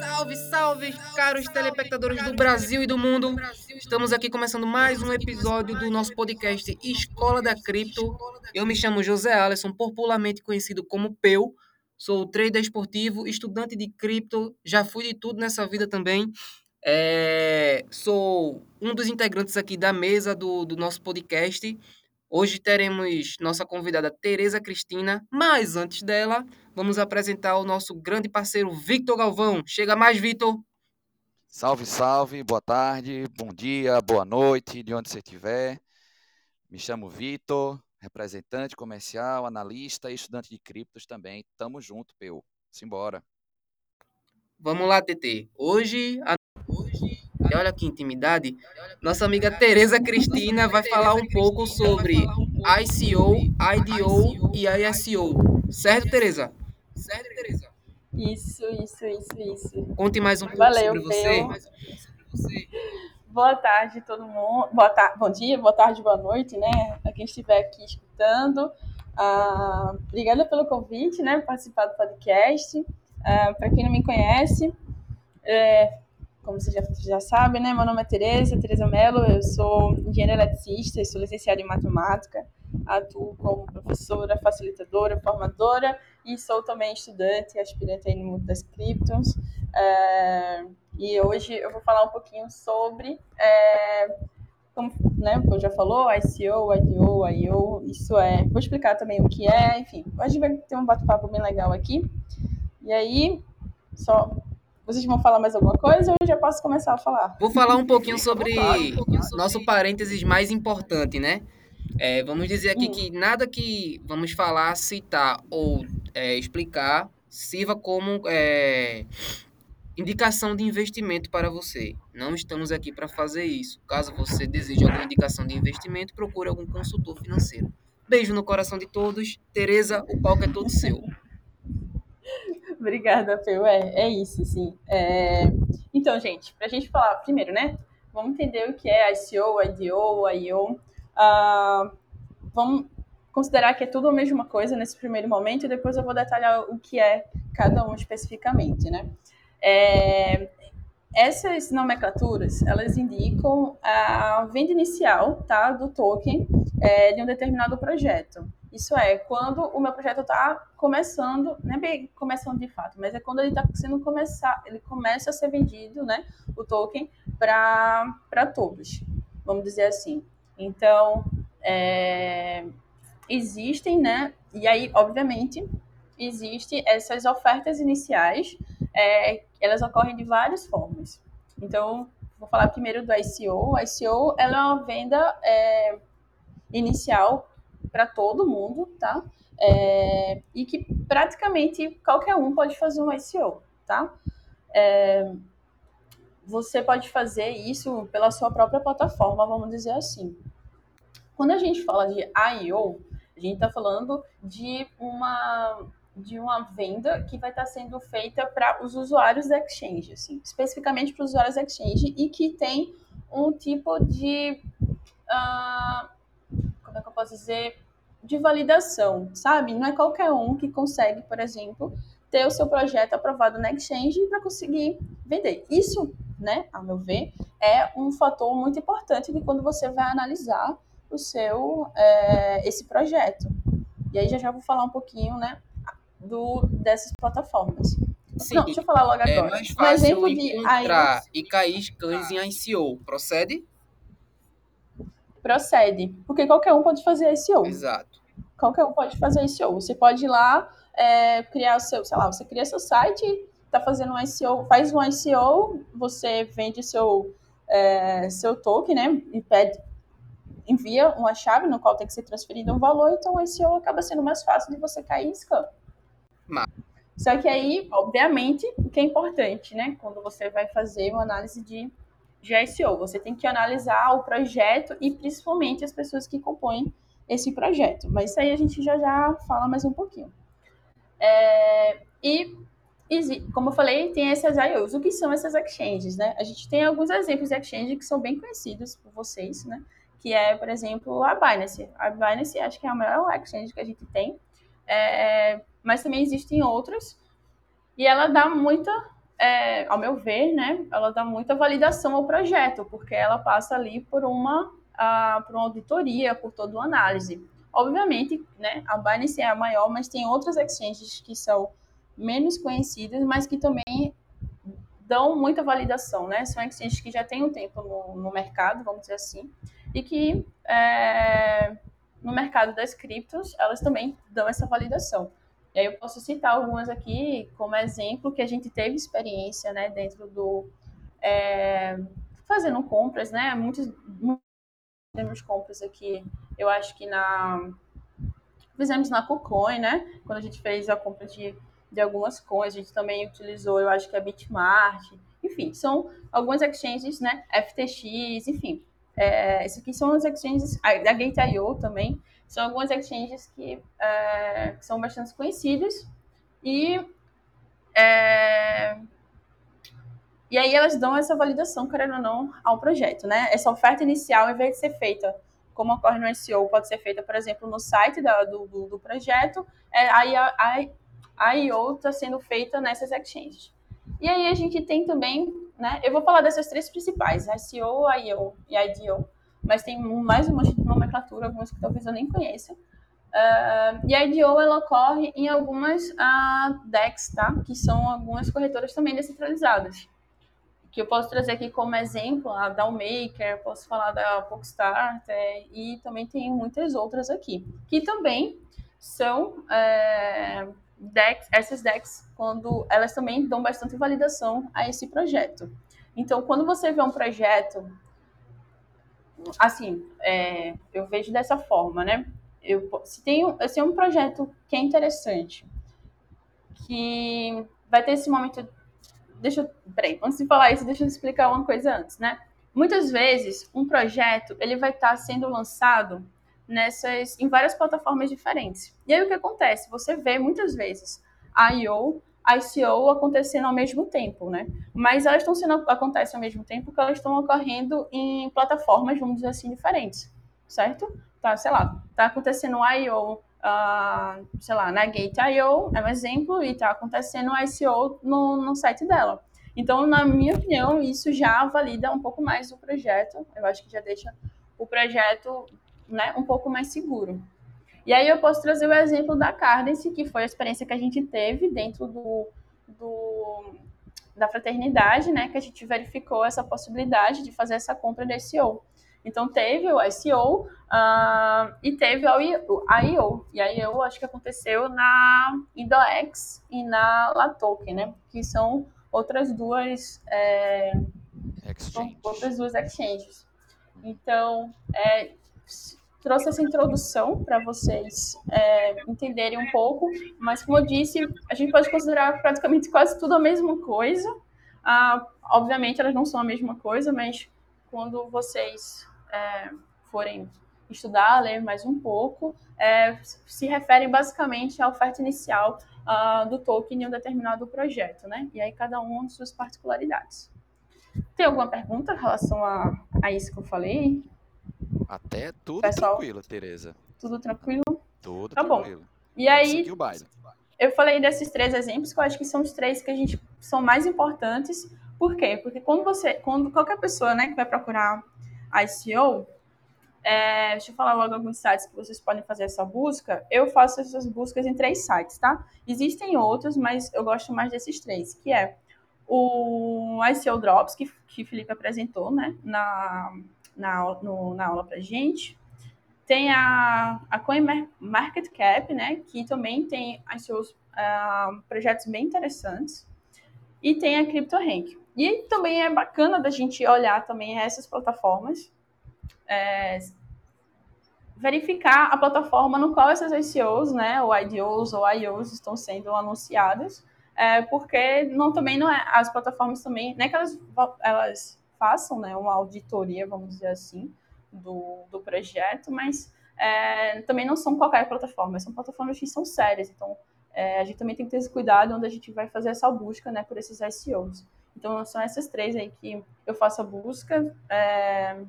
Salve, salve, caros telespectadores do Brasil e do mundo. Estamos aqui começando mais um episódio do nosso podcast Escola da Cripto. Eu me chamo José Alisson, popularmente conhecido como Peu. Sou trader esportivo, estudante de cripto, já fui de tudo nessa vida também. É, sou um dos integrantes aqui da mesa do, do nosso podcast. Hoje teremos nossa convidada Tereza Cristina, mas antes dela, vamos apresentar o nosso grande parceiro Victor Galvão. Chega mais, Victor. Salve, salve, boa tarde, bom dia, boa noite, de onde você estiver. Me chamo Vitor, representante comercial, analista e estudante de criptos também. Tamo junto, Peu. Simbora. Vamos lá, TT. Hoje, a... E olha que intimidade, nossa amiga Tereza Cristina vai falar um pouco sobre ICO, IDO e ISO. Certo, Tereza? Certo, Tereza? Isso, isso, isso, isso. Conte mais um pouco Valeu, sobre você. Boa tarde, todo mundo. Boa tar... Bom dia, boa tarde, boa noite, né? A quem estiver aqui escutando. Ah, obrigada pelo convite, né? Por participar do podcast. Ah, Para quem não me conhece, é, como você já, já sabe, né? Meu nome é Tereza, Tereza Mello. Eu sou engenheira eletricista e sou licenciada em matemática. Atuo como professora, facilitadora, formadora e sou também estudante, aspirante aí no mundo das criptos. É, e hoje eu vou falar um pouquinho sobre, é, como né, o já falou, ICO, IDO, IO, isso é. Vou explicar também o que é, enfim. A gente vai ter um bate-papo bem legal aqui. E aí, só. Vocês vão falar mais alguma coisa ou eu já posso começar a falar? Vou falar um pouquinho sobre nosso parênteses mais importante, né? É, vamos dizer aqui Hum. que nada que vamos falar, citar ou é, explicar sirva como é, indicação de investimento para você. Não estamos aqui para fazer isso. Caso você deseje alguma indicação de investimento, procure algum consultor financeiro. Beijo no coração de todos. Tereza, o palco é todo seu. Obrigada, Peu. É, é isso, sim. É... Então, gente, para a gente falar primeiro, né? Vamos entender o que é ICO, IDO, IO. Ah, vamos considerar que é tudo a mesma coisa nesse primeiro momento e depois eu vou detalhar o que é cada um especificamente, né? É... Essas nomenclaturas, elas indicam a venda inicial, tá, do token é, de um determinado projeto. Isso é, quando o meu projeto está começando, não é bem começando de fato, mas é quando ele está sendo começar, ele começa a ser vendido, né, o token para todos, vamos dizer assim. Então, é, existem, né, e aí, obviamente, existem essas ofertas iniciais, é, elas ocorrem de várias formas. Então, vou falar primeiro do ICO. O ICO ela é uma venda é, inicial para todo mundo, tá? É, e que praticamente qualquer um pode fazer um ICO, tá? É, você pode fazer isso pela sua própria plataforma, vamos dizer assim. Quando a gente fala de IO, a gente está falando de uma de uma venda que vai estar sendo feita para os usuários da exchange, assim, especificamente para os usuários da exchange e que tem um tipo de uh, como é que eu posso dizer de validação, sabe? Não é qualquer um que consegue, por exemplo, ter o seu projeto aprovado na exchange para conseguir vender. Isso, né, a meu ver, é um fator muito importante quando você vai analisar o seu é, esse projeto. E aí já já vou falar um pouquinho, né, do dessas plataformas. Sim, Não, deixa eu falar logo é agora. mais um fácil exemplo de encontrar e cair em ICO. Procede? Procede, porque qualquer um pode fazer ICO. Exato. Qualquer um pode fazer ICO. Você pode ir lá é, criar o seu, sei lá, você cria seu site, tá fazendo um ICO, faz um ICO, você vende seu é, seu token, né? E pede, envia uma chave no qual tem que ser transferido um valor, então o ICO acaba sendo mais fácil de você cair em scam. Mas- Só que aí, obviamente, o que é importante, né? Quando você vai fazer uma análise de, de ICO, você tem que analisar o projeto e principalmente as pessoas que compõem esse projeto. Mas isso aí a gente já já fala mais um pouquinho. É, e, exi- como eu falei, tem essas IOs. O que são essas exchanges, né? A gente tem alguns exemplos de exchange que são bem conhecidos por vocês, né? Que é, por exemplo, a Binance. A Binance acho que é a maior exchange que a gente tem. é, mas também existem outras, e ela dá muita, é, ao meu ver, né, ela dá muita validação ao projeto, porque ela passa ali por uma, a, por uma auditoria, por toda uma análise. Obviamente, né, a Binance é a maior, mas tem outras exchanges que são menos conhecidas, mas que também dão muita validação, né? São exchanges que já têm um tempo no, no mercado, vamos dizer assim, e que é, no mercado das criptos, elas também dão essa validação. E aí eu posso citar algumas aqui como exemplo que a gente teve experiência, né, dentro do é, fazendo compras, né? Muitos, muitos compras aqui, eu acho que na fizemos na KuCoin, né? Quando a gente fez a compra de, de algumas coins, a gente também utilizou, eu acho que a Bitmart, enfim, são algumas exchanges, né? FTX, enfim, é, esses aqui são as exchanges, a, a Gate.io também, são algumas exchanges que, é, que são bastante conhecidas e é, e aí elas dão essa validação, querendo ou não, ao projeto, né? Essa oferta inicial, ao invés de ser feita como ocorre no SEO, pode ser feita, por exemplo, no site da, do, do, do, projeto, é, a, a, a IO está sendo feita nessas exchanges. E aí a gente tem também né? Eu vou falar dessas três principais, SEO, IO e IDO, mas tem mais uma nomenclatura, algumas que talvez eu nem conheça. Uh, e a IDO ela ocorre em algumas uh, DEX, tá? Que são algumas corretoras também descentralizadas. Que eu posso trazer aqui como exemplo a Downmaker, posso falar da Polkstarter e também tem muitas outras aqui, que também são é, decks, essas decks, quando elas também dão bastante validação a esse projeto. Então, quando você vê um projeto, assim, é, eu vejo dessa forma, né? Eu, se tem é um projeto que é interessante, que vai ter esse momento. Deixa eu. Peraí, antes de falar isso, deixa eu explicar uma coisa antes, né? Muitas vezes, um projeto ele vai estar sendo lançado nessas em várias plataformas diferentes. E aí o que acontece? Você vê muitas vezes a I.O., ICO acontecendo ao mesmo tempo, né? Mas elas estão sendo acontecem ao mesmo tempo porque elas estão ocorrendo em plataformas, vamos dizer assim, diferentes, certo? Tá, sei lá, tá acontecendo o I.O., uh, sei lá, na Gate.io, é um exemplo, e tá acontecendo o ICO no, no site dela. Então, na minha opinião, isso já valida um pouco mais o projeto. Eu acho que já deixa o projeto né, um pouco mais seguro. E aí eu posso trazer o exemplo da Cardence, que foi a experiência que a gente teve dentro do, do, da fraternidade, né, que a gente verificou essa possibilidade de fazer essa compra de SEO. Então teve o SEO uh, ah, e teve a IO. E a IO acho que aconteceu na Indox e na Latoken, né? Que são outras duas é, outras duas exchanges. Então, é, trouxe essa introdução para vocês é, entenderem um pouco, mas como eu disse, a gente pode considerar praticamente quase tudo a mesma coisa. Ah, obviamente elas não são a mesma coisa, mas quando vocês é, forem estudar, ler mais um pouco, é, se referem basicamente à oferta inicial uh, do token em um determinado projeto, né? E aí cada um suas particularidades. Tem alguma pergunta em relação a, a isso que eu falei? Até tudo Pessoal, tranquilo, Tereza. Tudo tranquilo? Tudo tá tranquilo. Bom. E aí, eu falei desses três exemplos que eu acho que são os três que a gente são mais importantes. Por quê? Porque quando você, quando qualquer pessoa, né, que vai procurar ICO, é, deixa eu falar logo alguns sites que vocês podem fazer essa busca. Eu faço essas buscas em três sites, tá? Existem outros, mas eu gosto mais desses três, que é o ICO Drops, que, que o Felipe apresentou, né, na, na, no, na aula para gente. Tem a, a CoinMarketCap, né, que também tem os seus uh, projetos bem interessantes. E tem a CryptoRank. E também é bacana da gente olhar também essas plataformas, é, verificar a plataforma no qual essas ICOs, né, ou IDOs ou IOs estão sendo anunciadas, é, porque não também não é, as plataformas também, não é que elas, elas façam né, uma auditoria, vamos dizer assim, do, do projeto, mas é, também não são qualquer plataforma, são plataformas que são sérias, então é, a gente também tem que ter esse cuidado onde a gente vai fazer essa busca né, por esses SEOs. Então são essas três aí que eu faço a busca é,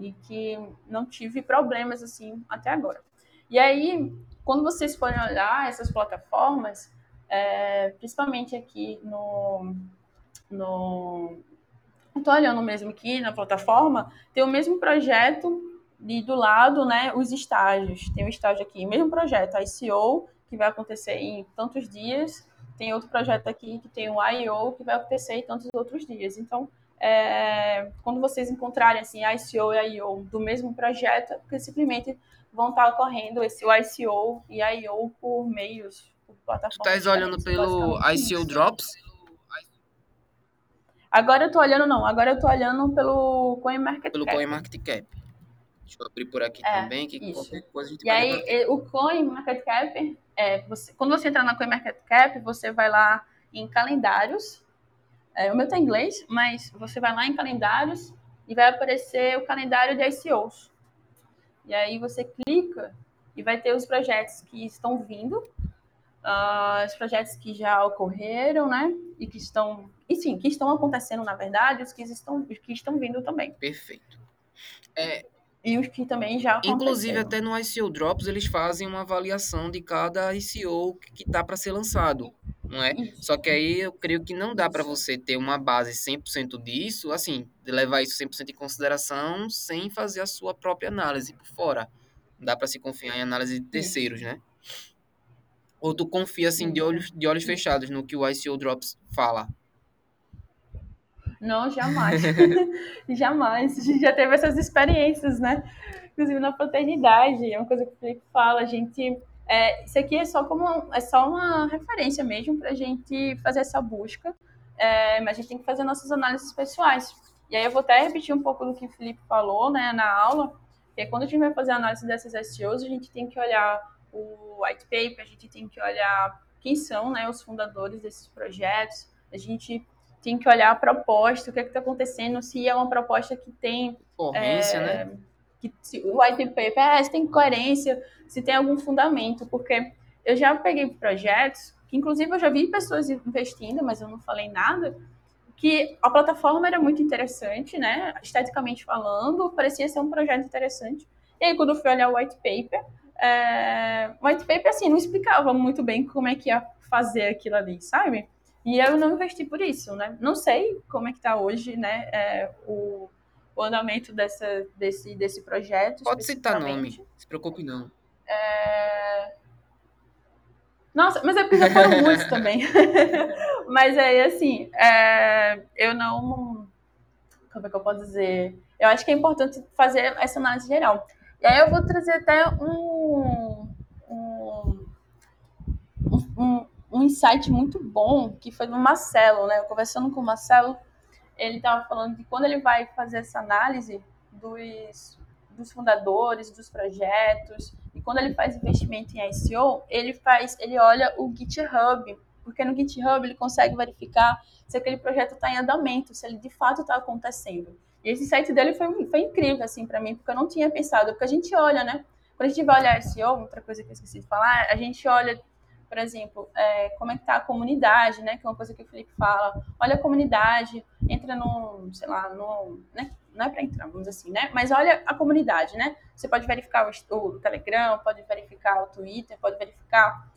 e que não tive problemas assim até agora. E aí, quando vocês forem olhar essas plataformas, é, principalmente aqui no, no estou olhando mesmo aqui na plataforma, tem o mesmo projeto e do lado, né, os estágios. Tem um estágio aqui, mesmo projeto, ICO, que vai acontecer em tantos dias, tem outro projeto aqui que tem o IO, que vai acontecer em tantos outros dias. Então, é, quando vocês encontrarem assim ICO e IO do mesmo projeto, porque simplesmente vão estar ocorrendo esse ICO e IO por meios, por plataformas. Tu estás olhando pelo ICO Drops? Agora eu tô olhando, não. Agora eu tô olhando pelo CoinMarketCap. Pelo CoinMarketCap. Deixa eu abrir por aqui é, também, que isso. qualquer coisa a gente E aí, o CoinMarketCap, é, você, quando você entrar na CoinMarketCap, você vai lá em calendários. É, o meu tá em inglês, mas você vai lá em calendários e vai aparecer o calendário de ICOs. E aí você clica e vai ter os projetos que estão vindo, uh, os projetos que já ocorreram, né? E que estão, enfim, que estão acontecendo na verdade, os que estão, os que estão vindo também. Perfeito. É, e os que também já Inclusive, até no ICO Drops, eles fazem uma avaliação de cada ICO que está para ser lançado, não é? Isso. Só que aí eu creio que não dá para você ter uma base 100% disso, assim, levar isso 100% em consideração sem fazer a sua própria análise por fora. Não dá para se confiar em análise de terceiros, né? Ou tu confia, assim, de olhos, de olhos fechados no que o ICO Drops fala? Não, jamais. jamais. A gente já teve essas experiências, né? Inclusive na fraternidade, é uma coisa que o Felipe fala, a gente. É, isso aqui é só como é só uma referência mesmo para a gente fazer essa busca, é, mas a gente tem que fazer nossas análises pessoais. E aí eu vou até repetir um pouco do que o Felipe falou né, na aula, que é quando a gente vai fazer a análise dessas SEOs, a gente tem que olhar o white paper, a gente tem que olhar quem são né, os fundadores desses projetos, a gente tem que olhar a proposta, o que é está acontecendo, se é uma proposta que tem. Coerência, é, né? Que, se, o white paper, é, se tem coerência, se tem algum fundamento, porque eu já peguei projetos, que inclusive eu já vi pessoas investindo, mas eu não falei nada, que a plataforma era muito interessante, né? Esteticamente falando, parecia ser um projeto interessante. E aí, quando eu fui olhar o white paper, é, o white paper, assim, não explicava muito bem como é que ia fazer aquilo ali, sabe? E eu não investi por isso, né? Não sei como é que está hoje, né, é, o, o andamento dessa, desse, desse projeto. Pode citar nome, se preocupe não. É... Nossa, mas é porque já foram muitos também. mas aí, assim, é... eu não... Como é que eu posso dizer? Eu acho que é importante fazer essa análise geral. E aí eu vou trazer até um, um, um um insight muito bom que foi do Marcelo, né? Eu conversando com o Marcelo, ele estava falando que quando ele vai fazer essa análise dos, dos fundadores, dos projetos, e quando ele faz investimento em ICO, ele faz, ele olha o GitHub, porque no GitHub ele consegue verificar se aquele projeto está em andamento, se ele de fato está acontecendo. E esse site dele foi, foi incrível, assim, para mim, porque eu não tinha pensado, porque a gente olha, né? Quando a gente vai olhar SEO, outra coisa que eu esqueci de falar, a gente olha por exemplo, é, como é que tá a comunidade, né? Que é uma coisa que o Felipe fala. Olha a comunidade, entra no, sei lá, no, né? Não é para entrar, vamos assim, né? Mas olha a comunidade, né? Você pode verificar o, o Telegram, pode verificar o Twitter, pode verificar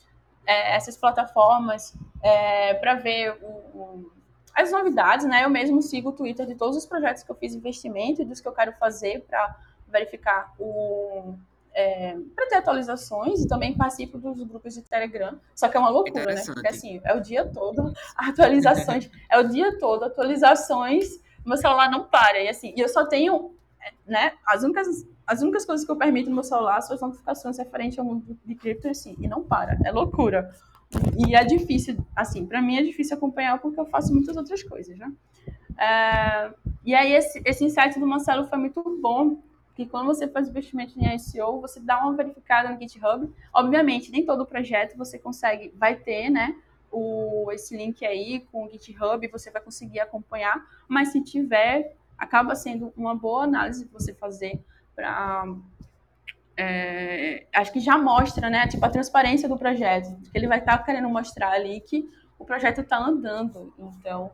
é, essas plataformas é, para ver o, o, as novidades, né? Eu mesmo sigo o Twitter de todos os projetos que eu fiz investimento e dos que eu quero fazer para verificar o é, para ter atualizações e também participo dos grupos de Telegram. Só que é uma loucura, né? Porque assim, é o dia todo atualizações, é o dia todo atualizações, meu celular não para. E assim, e eu só tenho, né, as únicas as únicas coisas que eu permito no meu celular são as notificações referentes ao mundo de cripto, assim, e não para, é loucura. E é difícil, assim, para mim é difícil acompanhar porque eu faço muitas outras coisas, né? É, e aí esse, esse insight do Marcelo foi muito bom, que quando você faz investimento em SEO, você dá uma verificada no GitHub. Obviamente, nem todo projeto você consegue, vai ter, né, o, esse link aí com o GitHub, você vai conseguir acompanhar, mas se tiver, acaba sendo uma boa análise você fazer para é, acho que já mostra, né, tipo a transparência do projeto, que ele vai estar tá querendo mostrar ali que o projeto está andando, então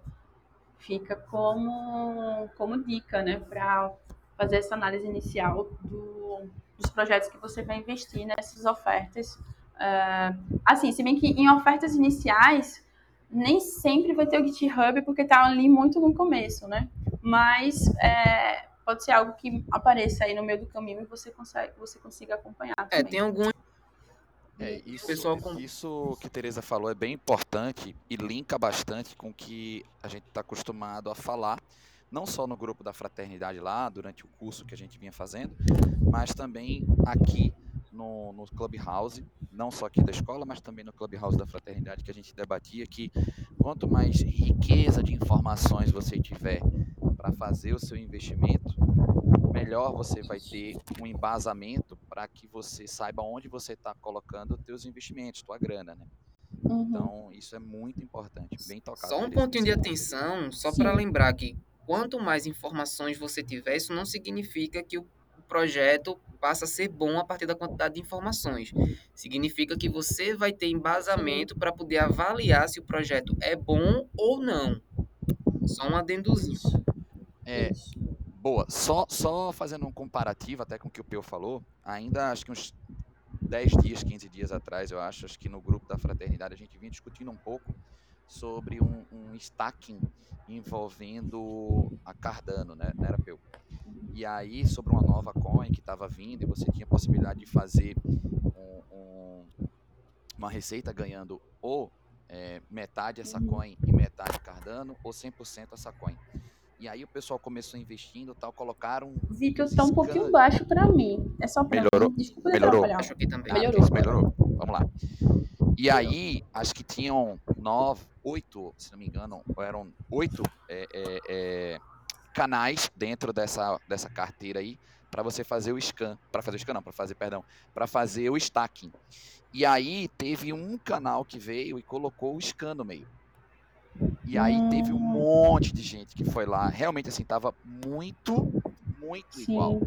fica como como dica, né, para fazer essa análise inicial do, dos projetos que você vai investir nessas ofertas É, assim, se bem que em ofertas iniciais, nem sempre vai ter o GitHub, porque está ali muito no começo, né? Mas é, pode ser algo que apareça aí no meio do caminho e você, consegue, você consiga acompanhar. É, também. É, tem alguns é, isso, pessoal com... isso que Teresa falou é bem importante e linka bastante com o que a gente está acostumado a falar, não só no grupo da fraternidade lá, durante o curso que a gente vinha fazendo, mas também aqui no, no Clubhouse, não só aqui da escola, mas também no Clubhouse da fraternidade, que a gente debatia que quanto mais riqueza de informações você tiver para fazer o seu investimento, melhor você vai ter um embasamento para que você saiba onde você está colocando os seus investimentos, tua grana, né? Uhum. Então, isso é muito importante, bem tocado. Só um pontinho de atenção, só para lembrar que quanto mais informações você tiver, isso não significa que o projeto passa a ser bom a partir da quantidade de informações. Significa que você vai ter embasamento para poder avaliar se o projeto é bom ou não. Só um adendozinho. É, boa. Só, só fazendo um comparativo até com o que o Peu falou, ainda acho que uns 10 dias, 15 dias atrás, eu acho, acho que no grupo da fraternidade a gente vinha discutindo um pouco sobre um, um stacking envolvendo a Cardano, né, né Peu? E aí, sobre uma nova coin que estava vindo e você tinha a possibilidade de fazer um, um, uma receita ganhando ou é, metade essa coin e metade Cardano, ou 100% essa coin. E aí o pessoal começou investindo tal, colocaram. Vitor, está um pouquinho baixo para mim. É só para Melhorou? mim. Desculpa melhorou. Acho que também. Melhorou. Ah, melhorou. Vamos lá. E aí, acho que tinham nove, oito, se não me engano, eram oito é, é, é, canais dentro dessa, dessa carteira aí para você fazer o scan, para fazer o scan não, para fazer, perdão, para fazer o stacking. E aí teve um canal que veio e colocou o scan no meio. E aí teve um monte de gente que foi lá, realmente assim, tava muito, muito sim. igual.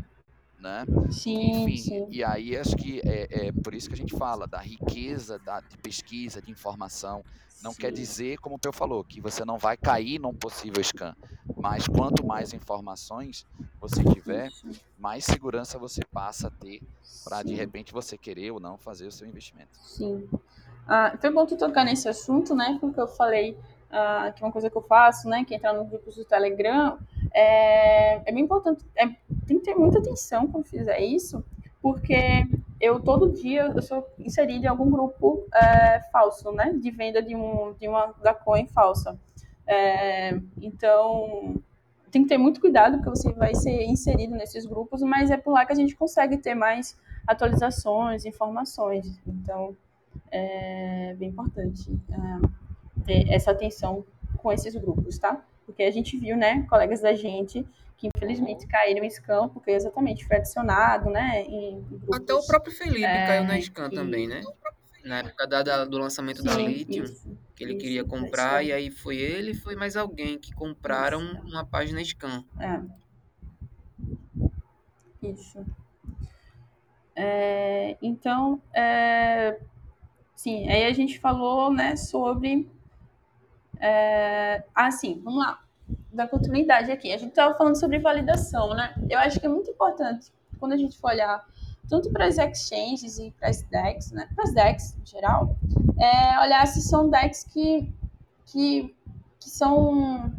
Né? Sim, Enfim, sim. e aí acho que é, é, por isso que a gente fala da riqueza da, de pesquisa, de informação. Não sim. quer dizer, como o Peu falou, que você não vai cair num possível scan. Mas quanto mais informações você tiver, mais segurança você passa a ter para de repente você querer ou não fazer o seu investimento. Sim. Ah, foi bom tu tocar nesse assunto, né? Porque eu falei uh, que é uma coisa que eu faço, né, que é entrar nos grupos do Telegram, é, é bem importante, é, tem que ter muita atenção quando fizer isso, porque eu todo dia eu sou inserida em algum grupo é, falso, né, de venda de, um, de uma da coin falsa. É, então, tem que ter muito cuidado, porque você vai ser inserido nesses grupos, mas é por lá que a gente consegue ter mais atualizações, informações. Então, é bem importante. É, ter essa atenção com esses grupos, tá? Porque a gente viu, né, colegas da gente que infelizmente caíram em scam, porque exatamente foi adicionado, né, Até o próprio Felipe é, caiu na scam que... também, né? Na época da, da do lançamento Sim, da Lithium, isso, que ele isso, queria comprar, isso. e aí foi ele e foi mais alguém que compraram uma página scam. É. Isso. É, então, é, sim, aí a gente falou, né, sobre é, assim, vamos lá, da continuidade aqui. A gente estava falando sobre validação, né? Eu acho que é muito importante, quando a gente for olhar tanto para as exchanges e para as DEX, né? Para as DEX em geral, é olhar se são DEX que, que, que são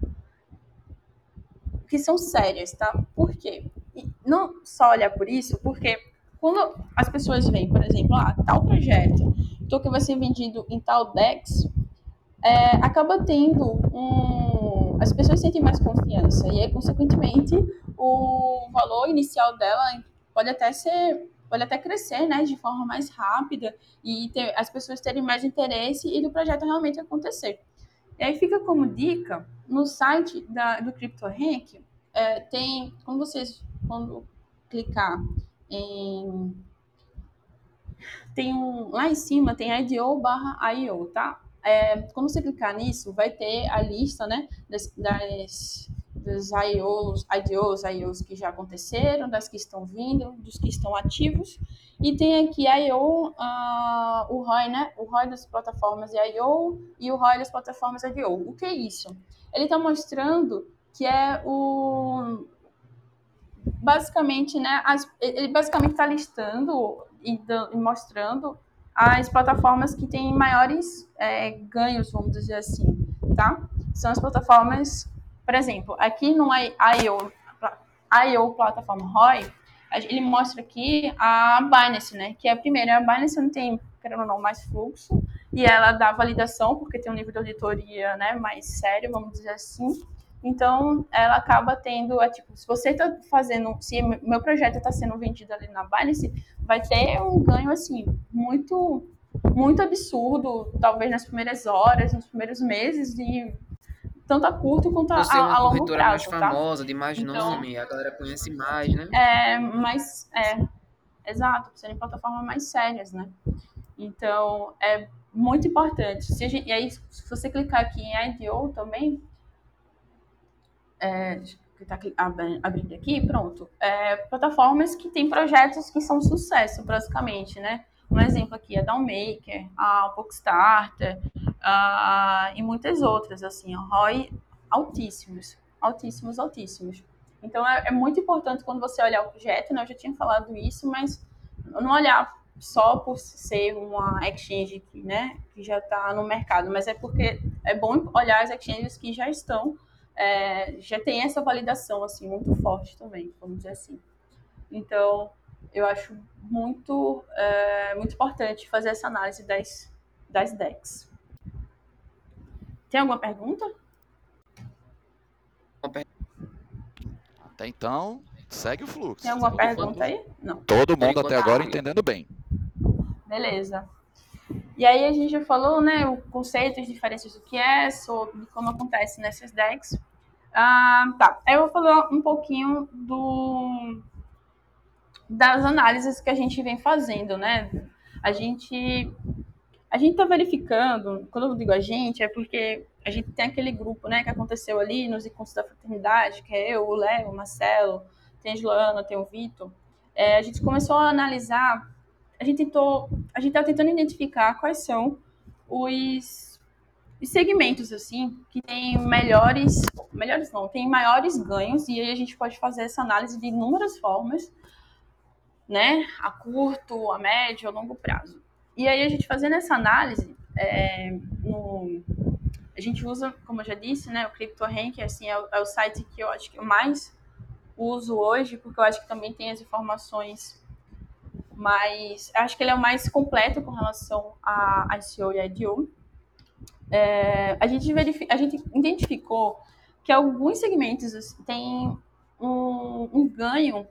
que são sérias, tá? Por quê? E não só olhar por isso, porque quando as pessoas veem, por exemplo, ah, tal projeto, então que vai ser vendido em tal DEX, é, acaba tendo um. As pessoas sentem mais confiança e aí, consequentemente, o valor inicial dela pode até ser. Pode até crescer, né, de forma mais rápida e ter, as pessoas terem mais interesse e do projeto realmente acontecer. E aí fica como dica, no site da, do CryptoRank, é, tem, quando vocês, quando clicar em, tem um, lá em cima tem IDO barra IO, tá? É, quando você clicar nisso, vai ter a lista né, das, das, das IOs, IDOs, IOs que já aconteceram, das que estão vindo, dos que estão ativos. E tem aqui IO, uh, o ROI, né? O ROI das plataformas de IO e o ROI das plataformas IDO. O que é isso? Ele está mostrando que é o basicamente, né, as, ele basicamente está listando e, e, mostrando as plataformas que têm maiores é, ganhos, vamos dizer assim, tá? São as plataformas, por exemplo, aqui no I.O. I.O. plataforma ROI, ele mostra aqui a Binance, né? Que é a primeira. A Binance não tem, querendo ou não, mais fluxo, e ela dá validação, porque tem um nível de auditoria né, mais sério, vamos dizer assim. Então, ela acaba tendo, é, tipo, se você está fazendo, se meu projeto está sendo vendido ali na Binance, vai ter um ganho, assim, muito, muito absurdo, talvez nas primeiras horas, nos primeiros meses, e tanto a curto quanto a, a, a longo prazo, mais tá? famosa, de mais então, nome, a galera conhece mais, né? É, mas, é, exato, serem plataformas mais sérias, né? Então, é muito importante. Se gente, e aí, se você clicar aqui em IDO também, é, está abrindo aqui, pronto. É, plataformas que têm projetos que são sucesso, basicamente, né? Um exemplo aqui é a Downmaker, a Boxstarter uh, e muitas outras, assim, ROI altíssimos, altíssimos, altíssimos. Então é, é, muito importante quando você olhar o projeto, né? Eu já tinha falado isso, mas não olhar só por ser uma exchange que, né, que já está no mercado, mas é porque é bom olhar as exchanges que já estão, é, já tem essa validação assim muito forte também, vamos dizer assim. Então eu acho muito, é, muito importante fazer essa análise das, das decks. Tem alguma pergunta? Até então, segue o fluxo. Tem alguma pergunta aí? Não. Todo mundo até agora entendendo bem. Beleza. E aí a gente já falou, né, o conceito, as diferenças do que é, sobre como acontece nessas decks. Ah, tá. Aí eu vou falar um pouquinho do das análises que a gente vem fazendo, né? A gente a gente está verificando, quando eu digo a gente, é porque a gente tem aquele grupo, né, que aconteceu ali nos encontros da fraternidade, que é eu, o Léo, o Marcelo, tem a Joana, tem o Vitor. É, a gente começou a analisar, a gente tentou, a gente está tentando identificar quais são os, os segmentos, assim, que têm melhores, melhores não, tem maiores ganhos, e aí a gente pode fazer essa análise de inúmeras formas, né? A curto, a médio, a longo prazo. E aí a gente fazendo essa análise, é, no, a gente usa, como eu já disse, né, o CryptoRank, assim, é o, é o site que eu acho que eu mais uso hoje, porque eu acho que também tem as informações mais... Acho que ele é o mais completo com relação a ICO e IDO. É, a, gente a gente identificou que alguns segmentos assim, têm um, um ganho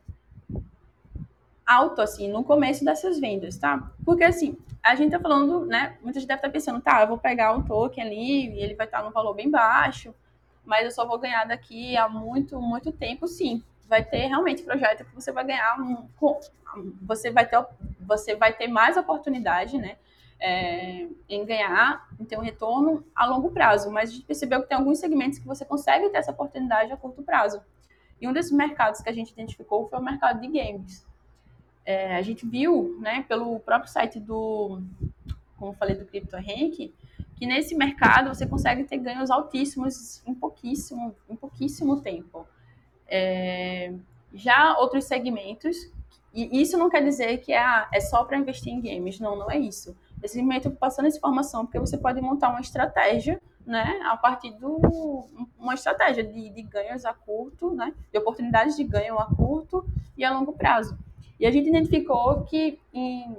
alto, assim, no começo dessas vendas, tá? Porque, assim, a gente tá falando, né, muita gente deve estar tá pensando, tá, eu vou pegar um token ali e ele vai estar tá no valor bem baixo, mas eu só vou ganhar daqui a muito, muito tempo, sim. Vai ter realmente projeto que você vai ganhar, um, você vai ter, você vai ter mais oportunidade, né, é, em ganhar, em ter um retorno a longo prazo, mas a gente percebeu que tem alguns segmentos que você consegue ter essa oportunidade a curto prazo. E um desses mercados que a gente identificou foi o mercado de games é, a gente viu, né, pelo próprio site do, como eu falei, do CryptoRank, que nesse mercado você consegue ter ganhos altíssimos em pouquíssimo, em pouquíssimo tempo. É, já outros segmentos, e isso não quer dizer que é, é só para investir em games, não, não é isso. Esse segmento passando essa informação porque você pode montar uma estratégia, né, a partir do uma estratégia de, de ganhos a curto, né, de oportunidades de ganho a curto e a longo prazo. E a gente identificou que em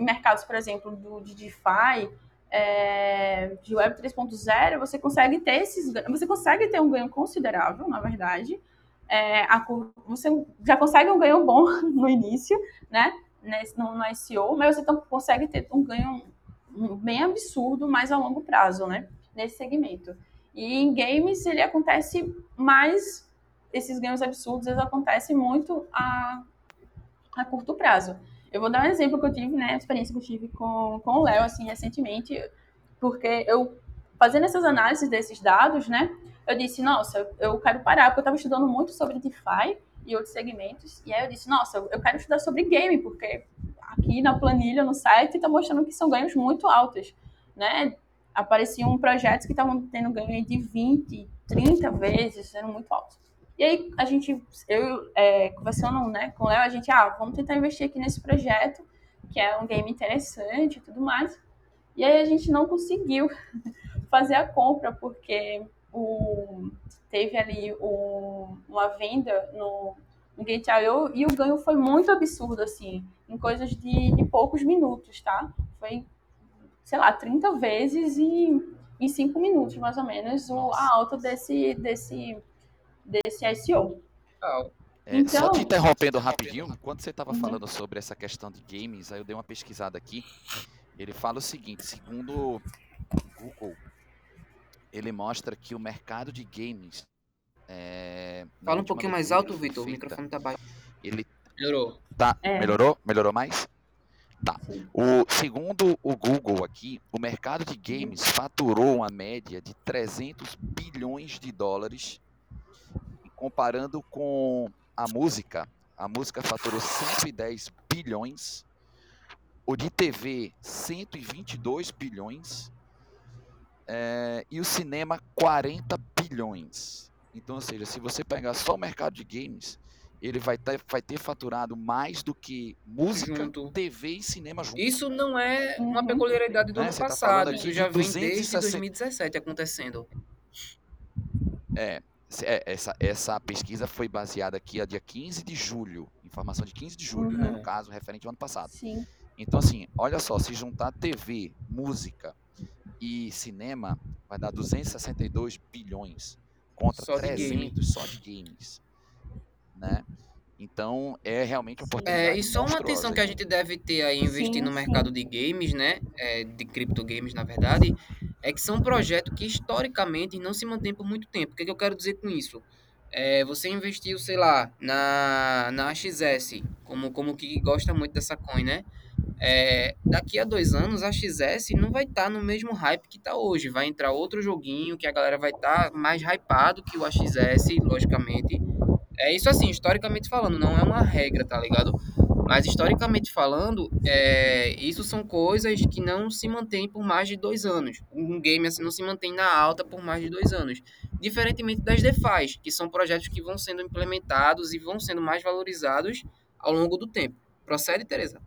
mercados, por exemplo, do, de DeFi, é, de Web 3.0, você consegue ter esses você consegue ter um ganho considerável, na verdade. É, a, você já consegue um ganho bom no início, né? No, no SEO, mas você consegue ter um ganho bem absurdo mais a longo prazo, né? Nesse segmento. E em games ele acontece mais esses ganhos absurdos, eles acontecem muito a a curto prazo. Eu vou dar um exemplo que eu tive, né, a experiência que eu tive com, com o Léo, assim, recentemente, porque eu, fazendo essas análises desses dados, né, eu disse, nossa, eu quero parar, porque eu estava estudando muito sobre DeFi e outros segmentos, e aí eu disse, nossa, eu quero estudar sobre game, porque aqui na planilha, no site, está mostrando que são ganhos muito altos, né, apareciam projetos que estavam tendo ganho de 20, 30 vezes, sendo muito altos. E aí a gente, eu é, conversando né, com o Léo, a gente, ah, vamos tentar investir aqui nesse projeto que é um game interessante e tudo mais. E aí a gente não conseguiu fazer a compra, porque o, teve ali o, uma venda no, no Gate.io e o ganho foi muito absurdo, assim, em coisas de, de poucos minutos, tá? Foi, sei lá, 30 vezes e em 5 minutos, mais ou menos, o, a alta desse, desse, desse SEO. É, então... Só te interrompendo rapidinho, quando você estava uhum. falando sobre essa questão de games, aí eu dei uma pesquisada aqui. Ele fala o seguinte, segundo o Google, ele mostra que o mercado de games. É, Fala um pouquinho mais alto, Vitor. O microfone tá baixo. Ele melhorou. Tá, é. melhorou? Melhorou mais? Tá. O, segundo o Google aqui, o mercado de games faturou uma média de 300 bilhões de dólares. Comparando com a música, a música faturou 110 bilhões. O de TV, 122 bilhões é, e o cinema 40 bilhões. Então, ou seja, se você pegar só o mercado de games, ele vai ter, vai ter faturado mais do que música, Junto. TV e cinema juntos. Isso não é uma uhum. peculiaridade do né? ano tá passado, isso já vem desde 2017 acontecendo. É, essa, essa pesquisa foi baseada aqui a dia 15 de julho, informação de 15 de julho, uhum. né, no uhum. caso, referente ao ano passado. Sim. Então, assim, olha só, se juntar TV, música e cinema vai dar 262 bilhões contra só 300 só de games, né? Então é realmente uma oportunidade. É, e só uma atenção que a gente deve ter aí investir sim, no mercado sim. de games, né? É, de criptogames, na verdade, é que são projetos que historicamente não se mantêm por muito tempo. O que, é que eu quero dizer com isso? É, você investiu, sei lá, na, na XS, como, como que gosta muito dessa coin, né? É, daqui a dois anos a XS não vai estar tá no mesmo hype que está hoje. Vai entrar outro joguinho que a galera vai estar tá mais hypado que o AXS, logicamente. É isso assim, historicamente falando, não é uma regra, tá ligado? Mas historicamente falando, é, isso são coisas que não se mantêm por mais de dois anos. Um game assim não se mantém na alta por mais de dois anos. Diferentemente das DeFi, que são projetos que vão sendo implementados e vão sendo mais valorizados ao longo do tempo. Procede, Tereza?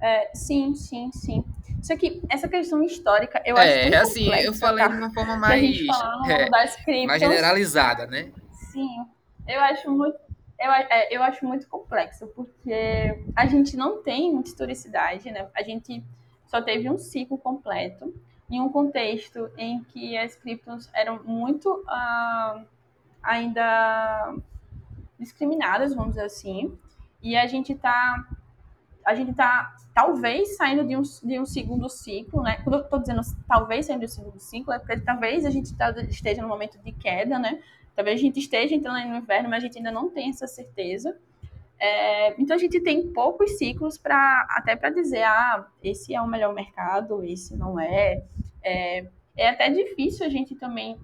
É, sim, sim, sim. Só que essa questão histórica, eu acho É, assim, complexa, eu falei tá? de uma forma mais, é, mais generalizada, né? Sim, eu acho muito eu, é, eu acho muito complexo, porque a gente não tem muita historicidade, né? A gente só teve um ciclo completo em um contexto em que as criptos eram muito uh, ainda discriminadas, vamos dizer assim, e a gente está a gente está talvez saindo de um, de um segundo ciclo, né? Quando eu estou dizendo talvez saindo de um segundo ciclo, é porque talvez a gente tá, esteja no momento de queda, né? Talvez a gente esteja entrando no inverno, mas a gente ainda não tem essa certeza. É, então a gente tem poucos ciclos para até para dizer, ah, esse é o melhor mercado, esse não é. É, é até difícil a gente também.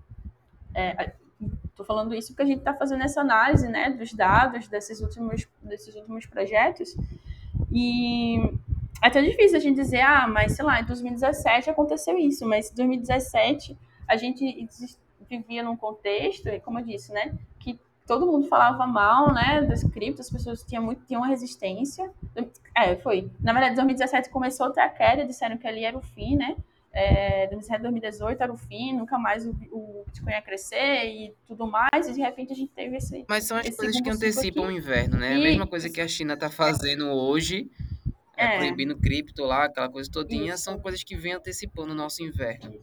Estou é, falando isso porque a gente está fazendo essa análise né, dos dados desses últimos, desses últimos projetos. E é até difícil a gente dizer, ah, mas sei lá, em 2017 aconteceu isso, mas em 2017 a gente vivia num contexto, como eu disse, né, que todo mundo falava mal, né, das criptos, as pessoas tinham muito tinham uma resistência. É, foi. Na verdade, 2017 começou a ter a queda, disseram que ali era o fim, né? É, 2018 era o fim, nunca mais o, o Bitcoin ia crescer e tudo mais, e de repente a gente teve esse. Mas são as coisas que antecipam o inverno, né? E... A mesma coisa que a China está fazendo hoje, é, é. proibindo cripto lá, aquela coisa todinha, Isso. são coisas que vêm antecipando o nosso inverno.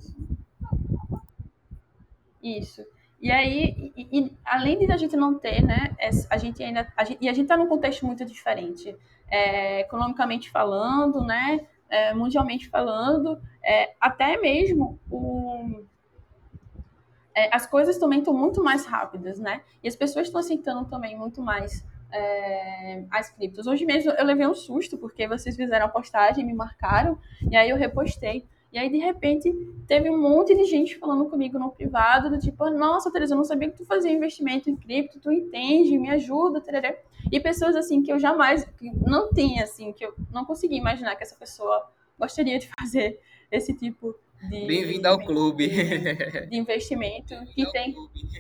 Isso. E aí, e, e, além de a gente não ter, né, a gente ainda, a gente, e a gente está num contexto muito diferente, é, economicamente falando, né, é, mundialmente falando, é, até mesmo o, é, as coisas também estão muito mais rápidas, né? E as pessoas estão aceitando também muito mais é, as criptos. Hoje mesmo eu levei um susto porque vocês fizeram a postagem, me marcaram, e aí eu repostei. E aí, de repente, teve um monte de gente falando comigo no privado, do tipo, nossa, Teresa, eu não sabia que tu fazia investimento em cripto, tu entende, me ajuda, tereré. E pessoas, assim, que eu jamais, que não tinha, assim, que eu não conseguia imaginar que essa pessoa gostaria de fazer esse tipo de... Bem-vindo ao clube. De, de investimento, que tem,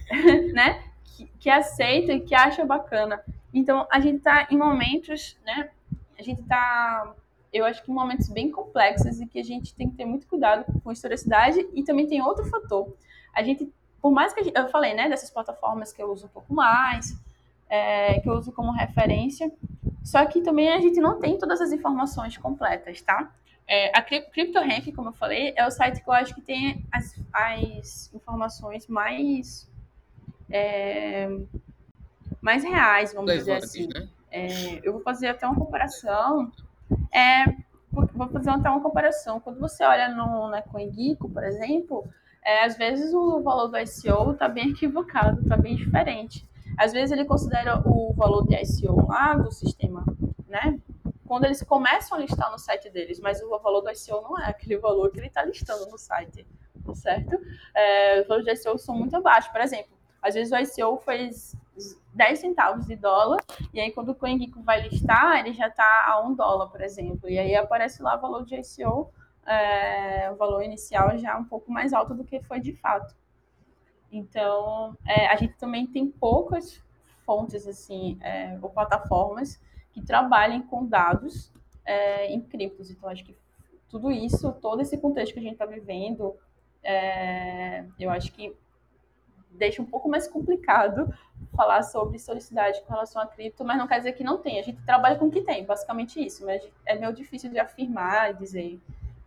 né, que, que aceita e que acha bacana. Então, a gente está em momentos, né, a gente está, eu acho que em momentos bem complexos e que a gente tem que ter muito cuidado com a historicidade e também tem outro fator. A gente, por mais que gente, eu falei, né, dessas plataformas que eu uso um pouco mais, é, que eu uso como referência, só que também a gente não tem todas as informações completas, tá? É, a CryptoRank, como eu falei, é o site que eu acho que tem as, as informações mais é, mais reais, vamos dizer assim. Né? É, eu vou fazer até uma comparação. É, vou fazer até uma comparação. Quando você olha no, na CoinGeeko, por exemplo, é, às vezes o valor do ICO está bem equivocado, está bem diferente. Às vezes ele considera o valor de ICO lá do sistema, né? Quando eles começam a listar no site deles, mas o valor do ICO não é aquele valor que ele está listando no site, certo? É, os valores de ICO são muito abaixo. Por exemplo, às vezes o ICO fez 10 centavos de dólar, e aí quando o CoinGecko vai listar, ele já está a 1 dólar, por exemplo. E aí aparece lá o valor de ICO, é, o valor inicial já um pouco mais alto do que foi de fato. Então, é, a gente também tem poucas fontes, assim, é, ou plataformas que trabalhem com dados é, em criptos. Então, acho que tudo isso, todo esse contexto que a gente está vivendo, é, eu acho que deixa um pouco mais complicado falar sobre historicidade com relação a cripto, mas não quer dizer que não tem. A gente trabalha com o que tem, basicamente isso. Mas é meio difícil de afirmar e dizer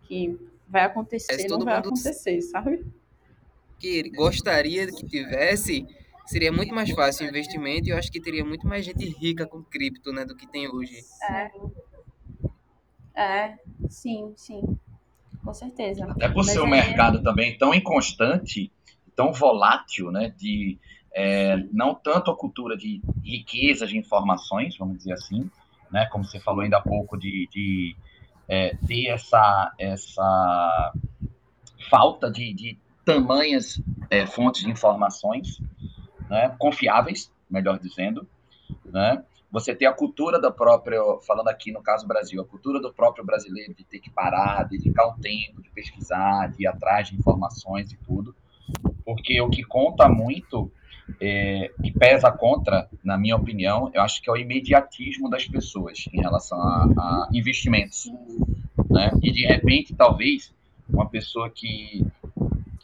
que vai acontecer, não vai acontecer, sabe? Que gostaria que tivesse, seria muito mais fácil o investimento e eu acho que teria muito mais gente rica com cripto, né, do que tem hoje. É. É, sim, sim. Com certeza. Até por ser um é... mercado também tão inconstante, tão volátil, né, de é, não tanto a cultura de riqueza de informações, vamos dizer assim, né, como você falou ainda há pouco, de, de é, ter essa, essa falta de, de tamanhas é, fontes de informações né, confiáveis, melhor dizendo, né, você ter a cultura da própria, falando aqui no caso Brasil, a cultura do próprio brasileiro de ter que parar, dedicar um tempo, de pesquisar, de ir atrás de informações e tudo, porque o que conta muito, é, que pesa contra, na minha opinião, eu acho que é o imediatismo das pessoas em relação a, a investimentos. Né? E de repente, talvez, uma pessoa que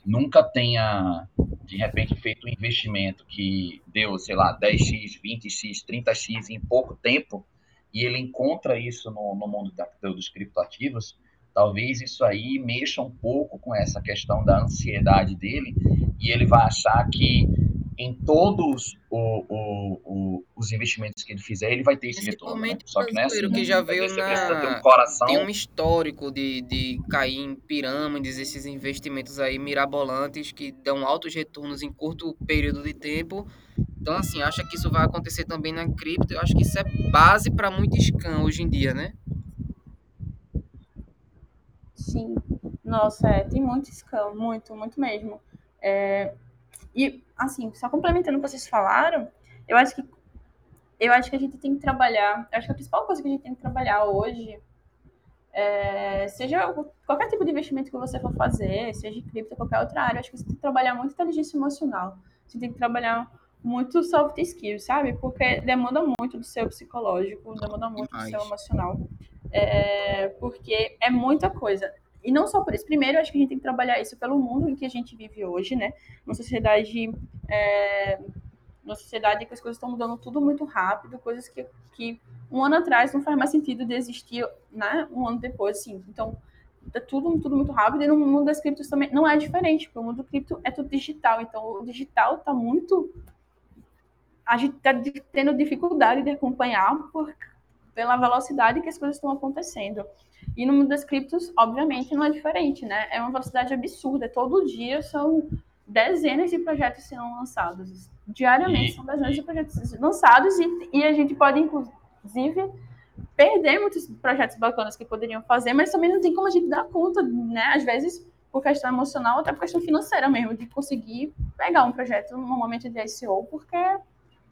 nunca tenha, de repente, feito um investimento que deu, sei lá, 10x, 20x, 30x em pouco tempo, e ele encontra isso no, no mundo da, dos criptoativos, talvez isso aí mexa um pouco com essa questão da ansiedade dele e ele vai achar que em todos o, o, o, os investimentos que ele fizer, ele vai ter esse retorno. Né? Só que nessa que já veio na... um coração... tem um histórico de, de cair em pirâmides, esses investimentos aí mirabolantes que dão altos retornos em curto período de tempo. Então, assim, acha que isso vai acontecer também na cripto? Eu acho que isso é base para muito scam hoje em dia, né? Sim. Nossa, é, tem muito scam, muito, muito mesmo. É, e, assim, só complementando o que vocês falaram, eu acho que eu acho que a gente tem que trabalhar, acho que a principal coisa que a gente tem que trabalhar hoje, é, seja qualquer tipo de investimento que você for fazer, seja cripto, qualquer outra área, acho que você tem que trabalhar muito inteligência emocional. Você tem que trabalhar muito soft skills, sabe? Porque demanda muito do seu psicológico, demanda muito do seu emocional. É, porque é muita coisa. E não só por isso. Primeiro, acho que a gente tem que trabalhar isso pelo mundo em que a gente vive hoje, né? Uma sociedade, é, uma sociedade que as coisas estão mudando tudo muito rápido, coisas que, que um ano atrás não faz mais sentido de existir, né? Um ano depois, assim. Então, tá tudo, tudo muito rápido. E no mundo das criptos também não é diferente, porque o mundo cripto é tudo digital. Então, o digital está muito... A gente está tendo dificuldade de acompanhar por, pela velocidade que as coisas estão acontecendo. E no mundo das criptos, obviamente, não é diferente, né? É uma velocidade absurda. Todo dia são dezenas de projetos sendo lançados. Diariamente são dezenas de projetos lançados e, e a gente pode, inclusive, perder muitos projetos bacanas que poderiam fazer, mas também não tem como a gente dar conta, né? Às vezes, por questão emocional, até por questão financeira mesmo, de conseguir pegar um projeto no momento de ICO, porque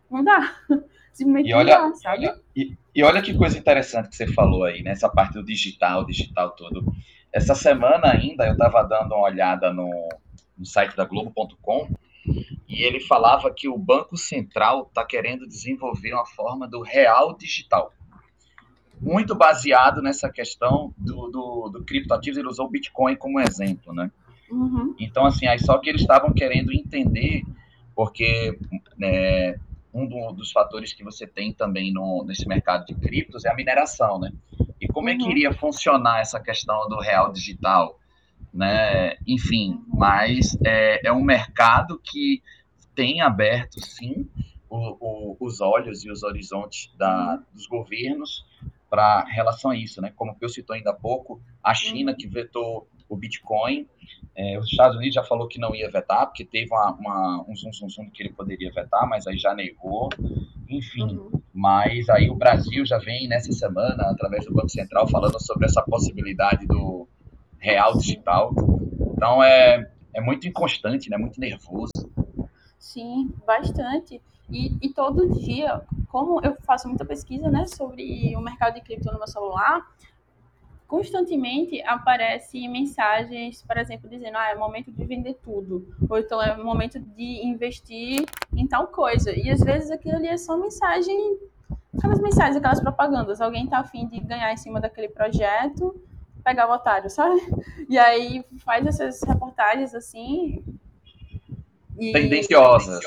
não dá. e olha, não dá, sabe? E, e, olha que coisa interessante que você falou aí, nessa parte do digital, digital todo. Essa semana ainda eu estava dando uma olhada no, no site da Globo.com e ele falava que o Banco Central está querendo desenvolver uma forma do real digital. muito baseado nessa questão do, do, do criptoativo, ele usou o Bitcoin como exemplo, né? Uhum. Então, assim, aí só que eles estavam querendo entender, porque né, um do, dos fatores que você tem também no, nesse mercado de criptos é a mineração, né? E como uhum. é que uhum. iria funcionar essa questão do real digital, né? Enfim, mas é, é um mercado que tem aberto, sim, o, o, os olhos e os horizontes da, uhum. dos governos para relação a isso, né? Como eu citou ainda há pouco, a China uhum. que vetou o Bitcoin, é, os Estados Unidos já falou que não ia vetar, porque teve uma, uma, um zoom, zoom, zoom que ele poderia vetar, mas aí já negou. Enfim, uhum. mas aí o Brasil já vem nessa semana, através do Banco Central, falando sobre essa possibilidade do real digital. Então é, é muito inconstante, né? Muito nervoso. Sim, bastante. E, e todo dia, como eu faço muita pesquisa né, sobre o mercado de cripto no meu celular, constantemente aparecem mensagens, por exemplo, dizendo, ah, é momento de vender tudo, ou então é momento de investir em tal coisa. E às vezes aquilo ali é só mensagem, aquelas mensagens, aquelas propagandas. Alguém tá afim de ganhar em cima daquele projeto, pegar o otário, sabe? E aí faz essas reportagens assim. E... Tendenciosas.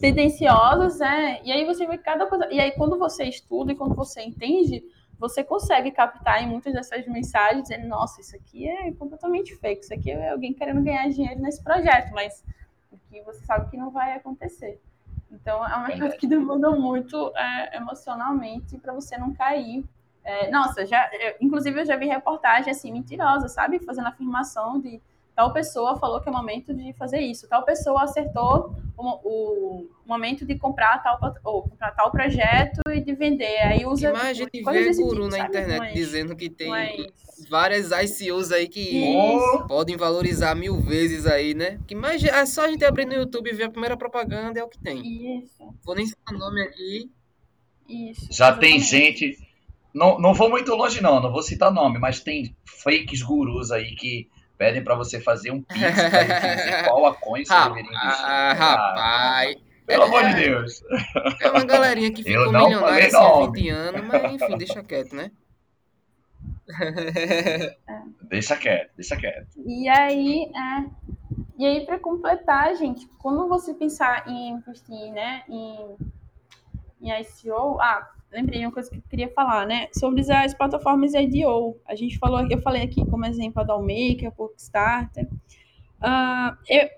Tendenciosas, é. E aí você vê cada coisa. E aí quando você estuda e quando você entende você consegue captar em muitas dessas mensagens dizendo, nossa, isso aqui é completamente fake, isso aqui é alguém querendo ganhar dinheiro nesse projeto, mas que você sabe que não vai acontecer. Então, é um mercado que demanda muito é, emocionalmente para você não cair. É, nossa, já, eu, inclusive eu já vi reportagem assim, mentirosa, sabe? Fazendo afirmação de tal pessoa falou que é o momento de fazer isso, tal pessoa acertou o, o momento de comprar tal, ou comprar tal projeto e de vender. Aí usa. Gente vê guru tipo, na internet mas, dizendo que tem mas... várias ICOs aí que isso. podem valorizar mil vezes aí, né? Que mais é só a gente abrir no YouTube e ver a primeira propaganda, é o que tem. Isso. Vou nem citar nome aqui. Isso. Já exatamente. tem gente. Não, não vou muito longe, não, não vou citar nome, mas tem fakes gurus aí que pedem para você fazer um pix para qual a coin você deveria investir. Ah, rapaz. Pelo amor de Deus. É uma galerinha que ficou milionária assim, há 20 anos, mas enfim, deixa quieto, né? deixa quieto, deixa quieto. E aí, é, e aí para completar, gente, quando você pensar em investir, né, em, em ICO, ah, lembrei uma coisa que eu queria falar, né? Sobre as plataformas IDO. A gente falou, eu falei aqui como exemplo a Dollmaker, a Kickstarter. Uh, eu,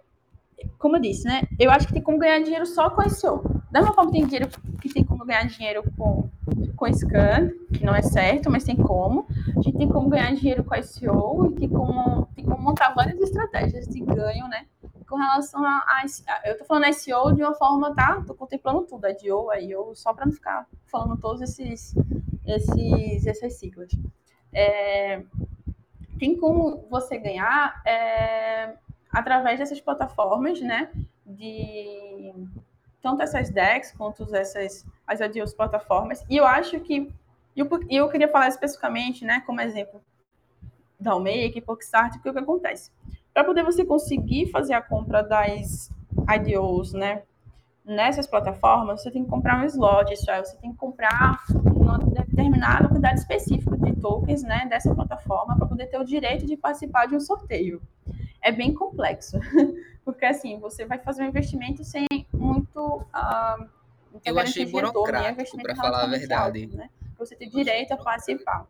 como eu disse, né? Eu acho que tem como ganhar dinheiro só com ICO. Da mesma forma tem dinheiro que tem como ganhar dinheiro com, com Scan, que não é certo, mas tem como. A gente tem como ganhar dinheiro com ICO e tem como, tem como montar várias estratégias de ganho, né? Com relação a, a, eu tô falando SEO de uma forma, tá? Tô contemplando tudo, a DIO, a IO, só para não ficar falando todos esses, esses essas siglas. É, tem como você ganhar é, através dessas plataformas, né? De tanto essas decks quanto essas as ADIOs plataformas. E eu acho que e eu, eu queria falar especificamente, né, como exemplo da Omake, Poksart, porque o que acontece? Para poder você conseguir fazer a compra das IDOs, né, nessas plataformas, você tem que comprar um slot, isso é, você tem que comprar uma determinada quantidade específica de tokens, né, dessa plataforma para poder ter o direito de participar de um sorteio. É bem complexo, porque assim, você vai fazer um investimento sem muito uh, eu achei burocrático, para falar a verdade. Né? Você tem direito a participar.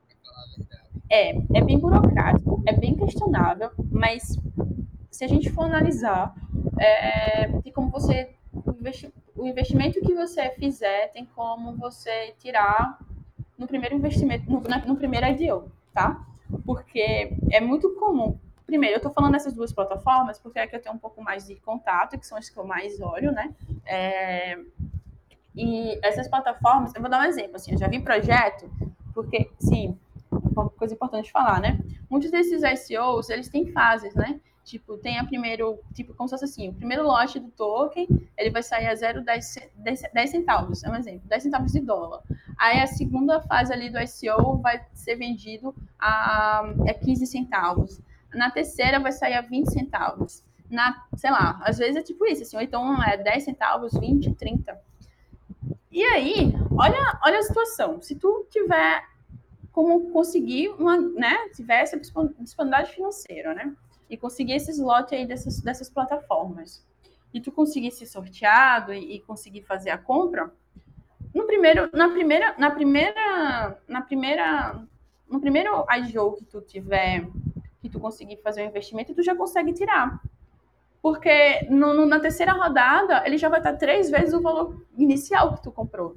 É, é bem burocrático, é bem questionável, mas se a gente for analisar, é, tem como você o investimento que você fizer tem como você tirar no primeiro investimento, no, no primeiro IDO, tá? Porque é muito comum. Primeiro, eu estou falando dessas duas plataformas porque é que eu tenho um pouco mais de contato, que são as que eu mais olho, né? É, e essas plataformas, eu vou dar um exemplo, assim, eu já vi projeto, porque, sim, coisa importante falar, né? Muitos desses ICOs, eles têm fases, né? Tipo, tem a primeiro, tipo, como se fosse assim, o primeiro lote do token, ele vai sair a 0,10 centavos, é um exemplo, 10 centavos de dólar. Aí a segunda fase ali do ICO vai ser vendido a, a 15 centavos. Na terceira vai sair a 20 centavos. Na, sei lá, às vezes é tipo isso, assim, ou então é 10 centavos, 20, 30. E aí, olha, olha a situação. Se tu tiver como conseguir uma, né, tiver essa disponibilidade financeira, né? E conseguir esse slot aí dessas, dessas plataformas. E tu conseguir ser sorteado e, e conseguir fazer a compra, no primeiro, na primeira, na primeira, na primeira, no primeiro IGO que tu tiver, que tu conseguir fazer o um investimento, tu já consegue tirar. Porque no, no, na terceira rodada, ele já vai estar três vezes o valor inicial que tu comprou.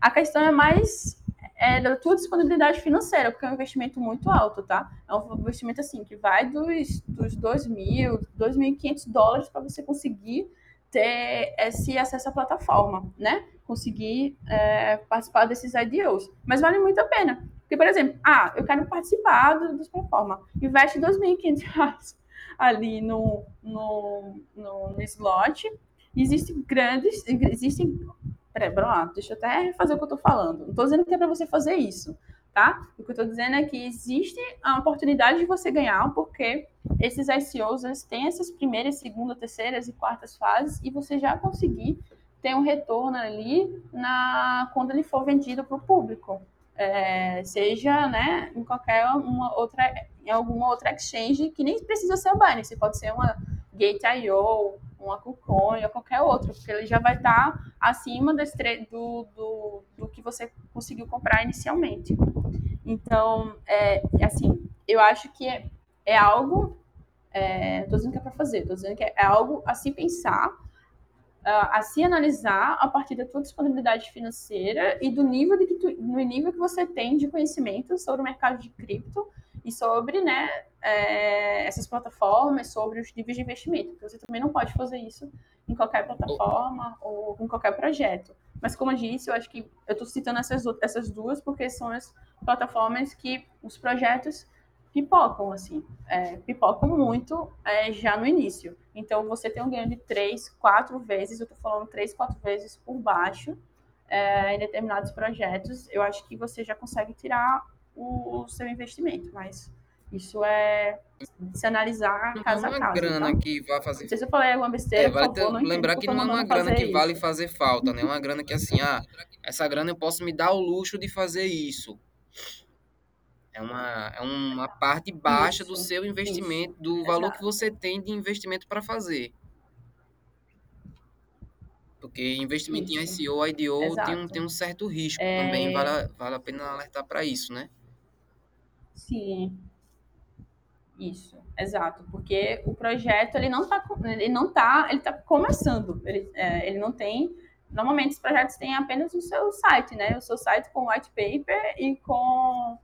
A questão é mais é, da tua disponibilidade financeira, porque é um investimento muito alto, tá? É um investimento assim que vai dos, dos 2 mil, 2.500 dólares para você conseguir ter esse acesso à plataforma, né? Conseguir é, participar desses IDOs. Mas vale muito a pena. Porque, por exemplo, ah, eu quero participar do, das plataformas. Investe 2.500 reais ali no, no, no, no slot. Existem grandes, existem... Peraí, Bruno, deixa eu até fazer o que eu estou falando. Não estou dizendo que é para você fazer isso, tá? O que eu estou dizendo é que existe a oportunidade de você ganhar, porque esses ICOs eles têm essas primeiras, segunda, terceiras e quartas fases e você já conseguir ter um retorno ali na quando ele for vendido para o público, é, seja né, em qualquer uma outra em alguma outra exchange que nem precisa ser a Binance, pode ser uma Gate.io, uma ou qualquer outro, porque ele já vai estar acima do, do, do que você conseguiu comprar inicialmente. Então, é, assim, eu acho que é, é algo. É, dizendo que é para fazer, tô dizendo que é, é algo a se pensar, a, a se analisar a partir da tua disponibilidade financeira e do nível, de que tu, no nível que você tem de conhecimento sobre o mercado de cripto e sobre né, é, essas plataformas, sobre os níveis de investimento. Porque você também não pode fazer isso em qualquer plataforma ou em qualquer projeto. Mas, como eu disse, eu acho que eu estou citando essas, essas duas porque são as plataformas que os projetos pipocam, assim, é, pipocam muito é, já no início. Então, você tem um ganho de três, quatro vezes, eu estou falando três, quatro vezes por baixo é, em determinados projetos. Eu acho que você já consegue tirar o, o seu investimento, mas isso é se analisar casa. Não é uma grana então, que vai fazer. Não sei se eu falei alguma besteira, é, vale ter, favor, lembrar que não é uma grana que vale fazer falta, né? É uma grana que assim, ah, essa grana eu posso me dar o luxo de fazer isso. É uma, é uma parte baixa isso, do seu investimento, isso, do valor exato. que você tem de investimento para fazer. Porque investimento isso. em ICO, IDO tem um, tem um certo risco é... também, vale, vale a pena alertar para isso, né? Sim. Isso, exato, porque o projeto ele não está ele não tá, ele tá começando, ele, é, ele não tem, normalmente os projetos têm apenas o seu site, né, o seu site com white paper e com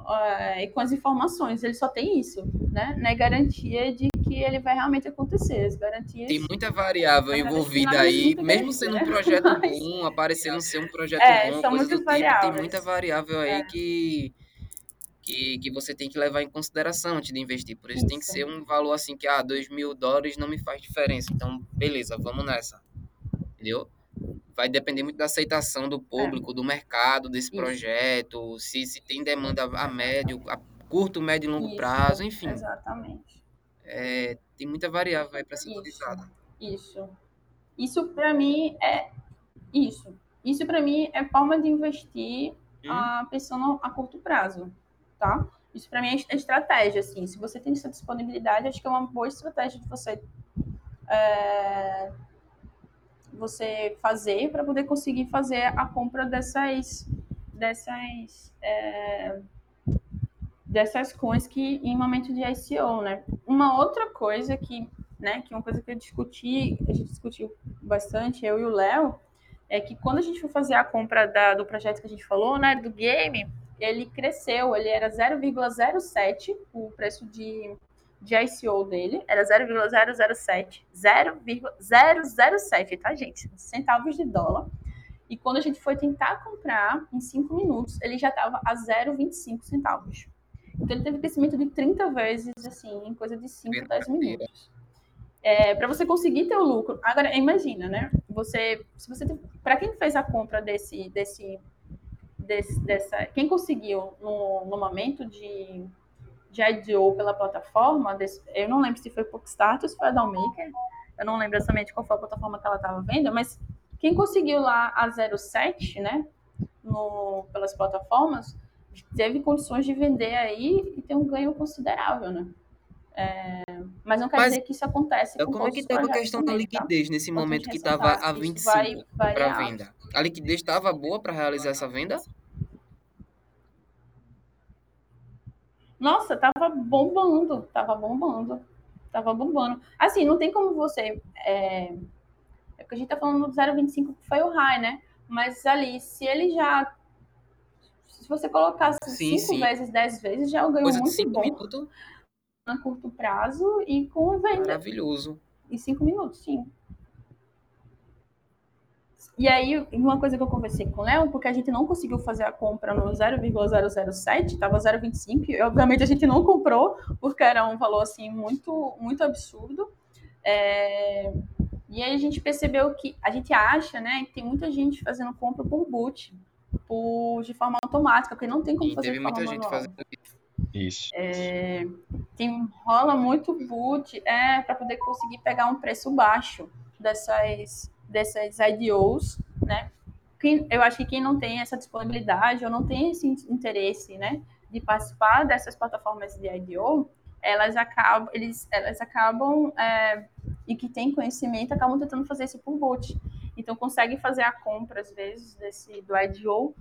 uh, e com as informações, ele só tem isso, né, não é garantia de que ele vai realmente acontecer, as garantias... Tem muita variável envolvida aí, mesmo sendo um projeto bom, aparecendo ser um projeto é, bom, coisa do tipo, tem muita variável aí é. que que, que você tem que levar em consideração antes de investir. Por isso, isso. tem que ser um valor assim que, ah, 2 mil dólares não me faz diferença. Então, beleza, vamos nessa. Entendeu? Vai depender muito da aceitação do público, é. do mercado, desse isso. projeto, se, se tem demanda a médio, a curto, médio e longo isso. prazo, enfim. Exatamente. É, tem muita variável aí para ser utilizada. Isso. Isso, para mim, é. Isso. Isso, para mim, é forma de investir hum. a pessoa a curto prazo tá? Isso para mim é estratégia, assim. Se você tem essa disponibilidade, acho que é uma boa estratégia de você é, você fazer para poder conseguir fazer a compra dessas dessas é, dessas coins que em momento de ICO, né? Uma outra coisa que, né, que é uma coisa que eu discuti, a gente discutiu bastante, eu e o Léo, é que quando a gente for fazer a compra da, do projeto que a gente falou, né, do game, ele cresceu, ele era 0,07 o preço de, de ICO dele, era 0,007, 0,007, tá, gente? Centavos de dólar. E quando a gente foi tentar comprar, em 5 minutos, ele já estava a 0,25 centavos. Então ele teve crescimento de 30 vezes, assim, em coisa de 5, 10 minutos. É, para você conseguir ter o lucro. Agora, imagina, né? Você, se você, para quem fez a compra desse, desse desse, dessa. Quem conseguiu no, no momento de, de IDO pela plataforma, desse, eu não lembro se foi Pockstatus, foi a Downmaker, eu não lembro exatamente qual foi a plataforma que ela estava vendo, mas quem conseguiu lá a 07, né, no, pelas plataformas, teve condições de vender aí e ter um ganho considerável, né? É, mas não quer Mas- dizer que isso acontece com Como é que estava a projetos questão da também, tá? liquidez nesse Importante momento que estava a isso 25 vai para venda? A liquidez estava boa para realizar essa venda? Nossa, tava bombando, tava bombando, tava bombando. Assim, não tem como você. É, é porque a gente tá falando do 0,25 que foi o high, né? Mas ali, se ele já. Se você colocasse Sim, 5 sim. vezes, 10 vezes, já é um ganho Coisa de muito 5 bom minutos, a curto prazo e com venda maravilhoso. em 5 minutos, sim. E aí, uma coisa que eu conversei com o Léo, porque a gente não conseguiu fazer a compra no 0,007, estava 0,25, e obviamente a gente não comprou, porque era um valor assim muito, muito absurdo. É, E aí a gente percebeu que a gente acha, né, que tem muita gente fazendo compra por boot, por, de forma automática, porque não tem como E fazer teve de forma muita gente manual. fazendo isso. Isso. tem, rola muito boot é, para poder conseguir pegar um preço baixo dessas, dessas IDOs, né? Quem, eu acho que quem não tem essa disponibilidade ou não tem esse interesse, né, de participar dessas plataformas de IDO, elas acabam, eles, elas acabam é, e que tem conhecimento acabam tentando fazer isso por boot. Então consegue fazer a compra às vezes desse do IDO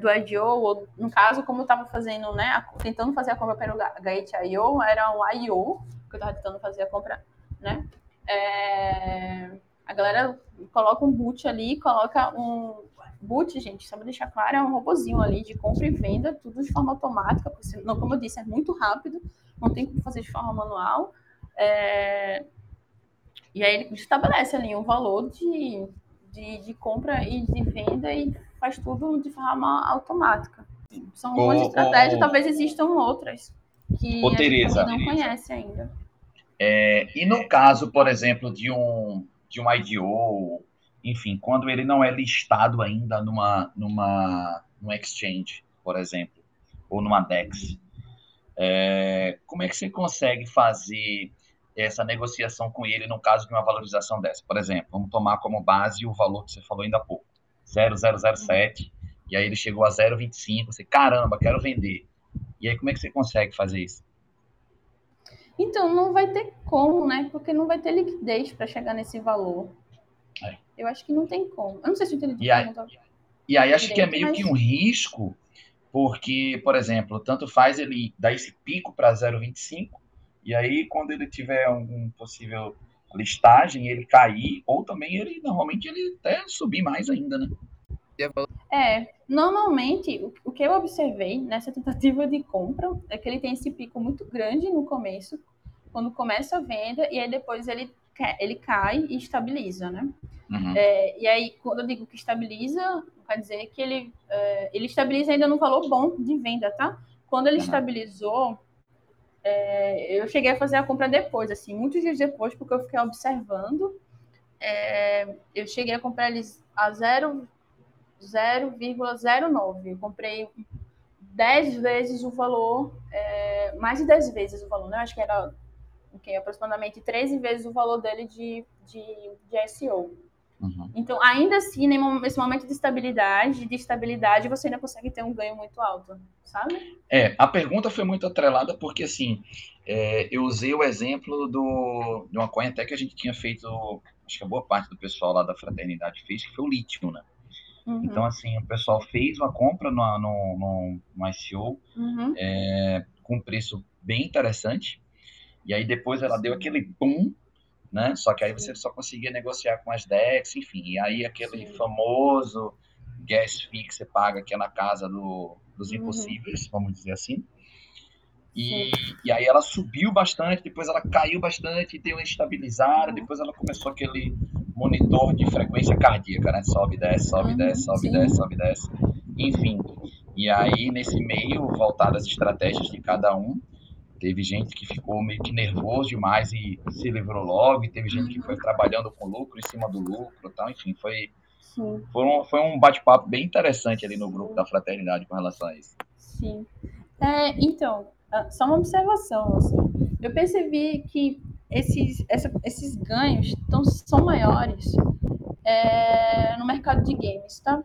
do IDO, ou no caso, como eu estava fazendo, né, a- tentando fazer a compra pelo Ga- Gate.io, era um IO, que eu estava tentando fazer a compra, né, é, a galera coloca um boot ali, coloca um boot, gente, só para deixar claro, é um robozinho ali de compra e venda, tudo de forma automática, porque, como eu disse, é muito rápido, não tem como fazer de forma manual, é, e aí ele estabelece ali um valor de, de, de compra e de venda e faz tudo de forma automática. São algumas estratégias, talvez existam outras que Ô, a gente Tereza. também não conhece ainda. É, e no caso, por exemplo, de um, de um IDO, enfim, quando ele não é listado ainda numa, numa, num exchange, por exemplo, ou numa DEX, é, como é que você consegue fazer essa negociação com ele no caso de uma valorização dessa? Por exemplo, vamos tomar como base o valor que você falou ainda há pouco, 0,007, e aí ele chegou a 0,25, você, caramba, quero vender. E aí, como é que você consegue fazer isso? Então, não vai ter como, né? Porque não vai ter liquidez para chegar nesse valor. É. Eu acho que não tem como. Eu não sei se eu entendi E aí-. E aí acho que é meio mas- que um risco, porque, por exemplo, tanto faz ele dar esse pico para 0,25, e aí quando ele tiver algum possível listagem, ele cair, ou também ele, normalmente, ele até subir mais ainda, né? É, normalmente, o, o que eu observei nessa tentativa de compra é que ele tem esse pico muito grande no começo, quando começa a venda, e aí depois ele, ele cai e estabiliza, né? Uhum. É, e aí, quando eu digo que estabiliza, quer dizer que ele, é, ele estabiliza ainda no valor bom de venda, tá? Quando ele Aham. estabilizou, é, eu cheguei a fazer a compra depois, assim, muitos dias depois, porque eu fiquei observando. É, eu cheguei a comprar eles a zero- 0,09. Eu comprei 10 vezes o valor, é, mais de 10 vezes o valor, né? Acho que era o quê? aproximadamente 13 vezes o valor dele de, de, de SEO. Uhum. Então, ainda assim, nesse momento de estabilidade, de estabilidade, você ainda consegue ter um ganho muito alto, sabe? É, a pergunta foi muito atrelada porque, assim, é, eu usei o exemplo do, de uma coin até que a gente tinha feito, acho que a boa parte do pessoal lá da fraternidade fez, que foi o lítio, né? Uhum, Então, assim, o pessoal fez uma compra no, no, no, no ICO, uhum, com um preço bem interessante. E aí depois ela deu aquele boom, né? Só que aí você só conseguia negociar com as DEX, enfim. E aí aquele Sim. famoso gas fee que você paga que é na casa do, dos Uhum. impossíveis, vamos dizer assim. E, e aí ela subiu bastante, depois ela caiu bastante, deu uma estabilizada, Uhum. depois ela começou aquele monitor de frequência cardíaca, né? Sobe, desce, sobe, Uhum, desce, sobe, desce, sobe, desce. Enfim. E aí, nesse meio, voltado às estratégias de cada um, teve gente que ficou meio que nervoso demais e se livrou logo, e teve gente que foi trabalhando com lucro em cima do lucro tal. Enfim, foi, Sim, foi um, foi um bate-papo bem interessante ali no grupo da fraternidade com relação a isso. sim. É, então, ah, só uma observação, assim. Eu percebi que esses, essa- esses ganhos tão, são maiores é, no mercado de games, tá?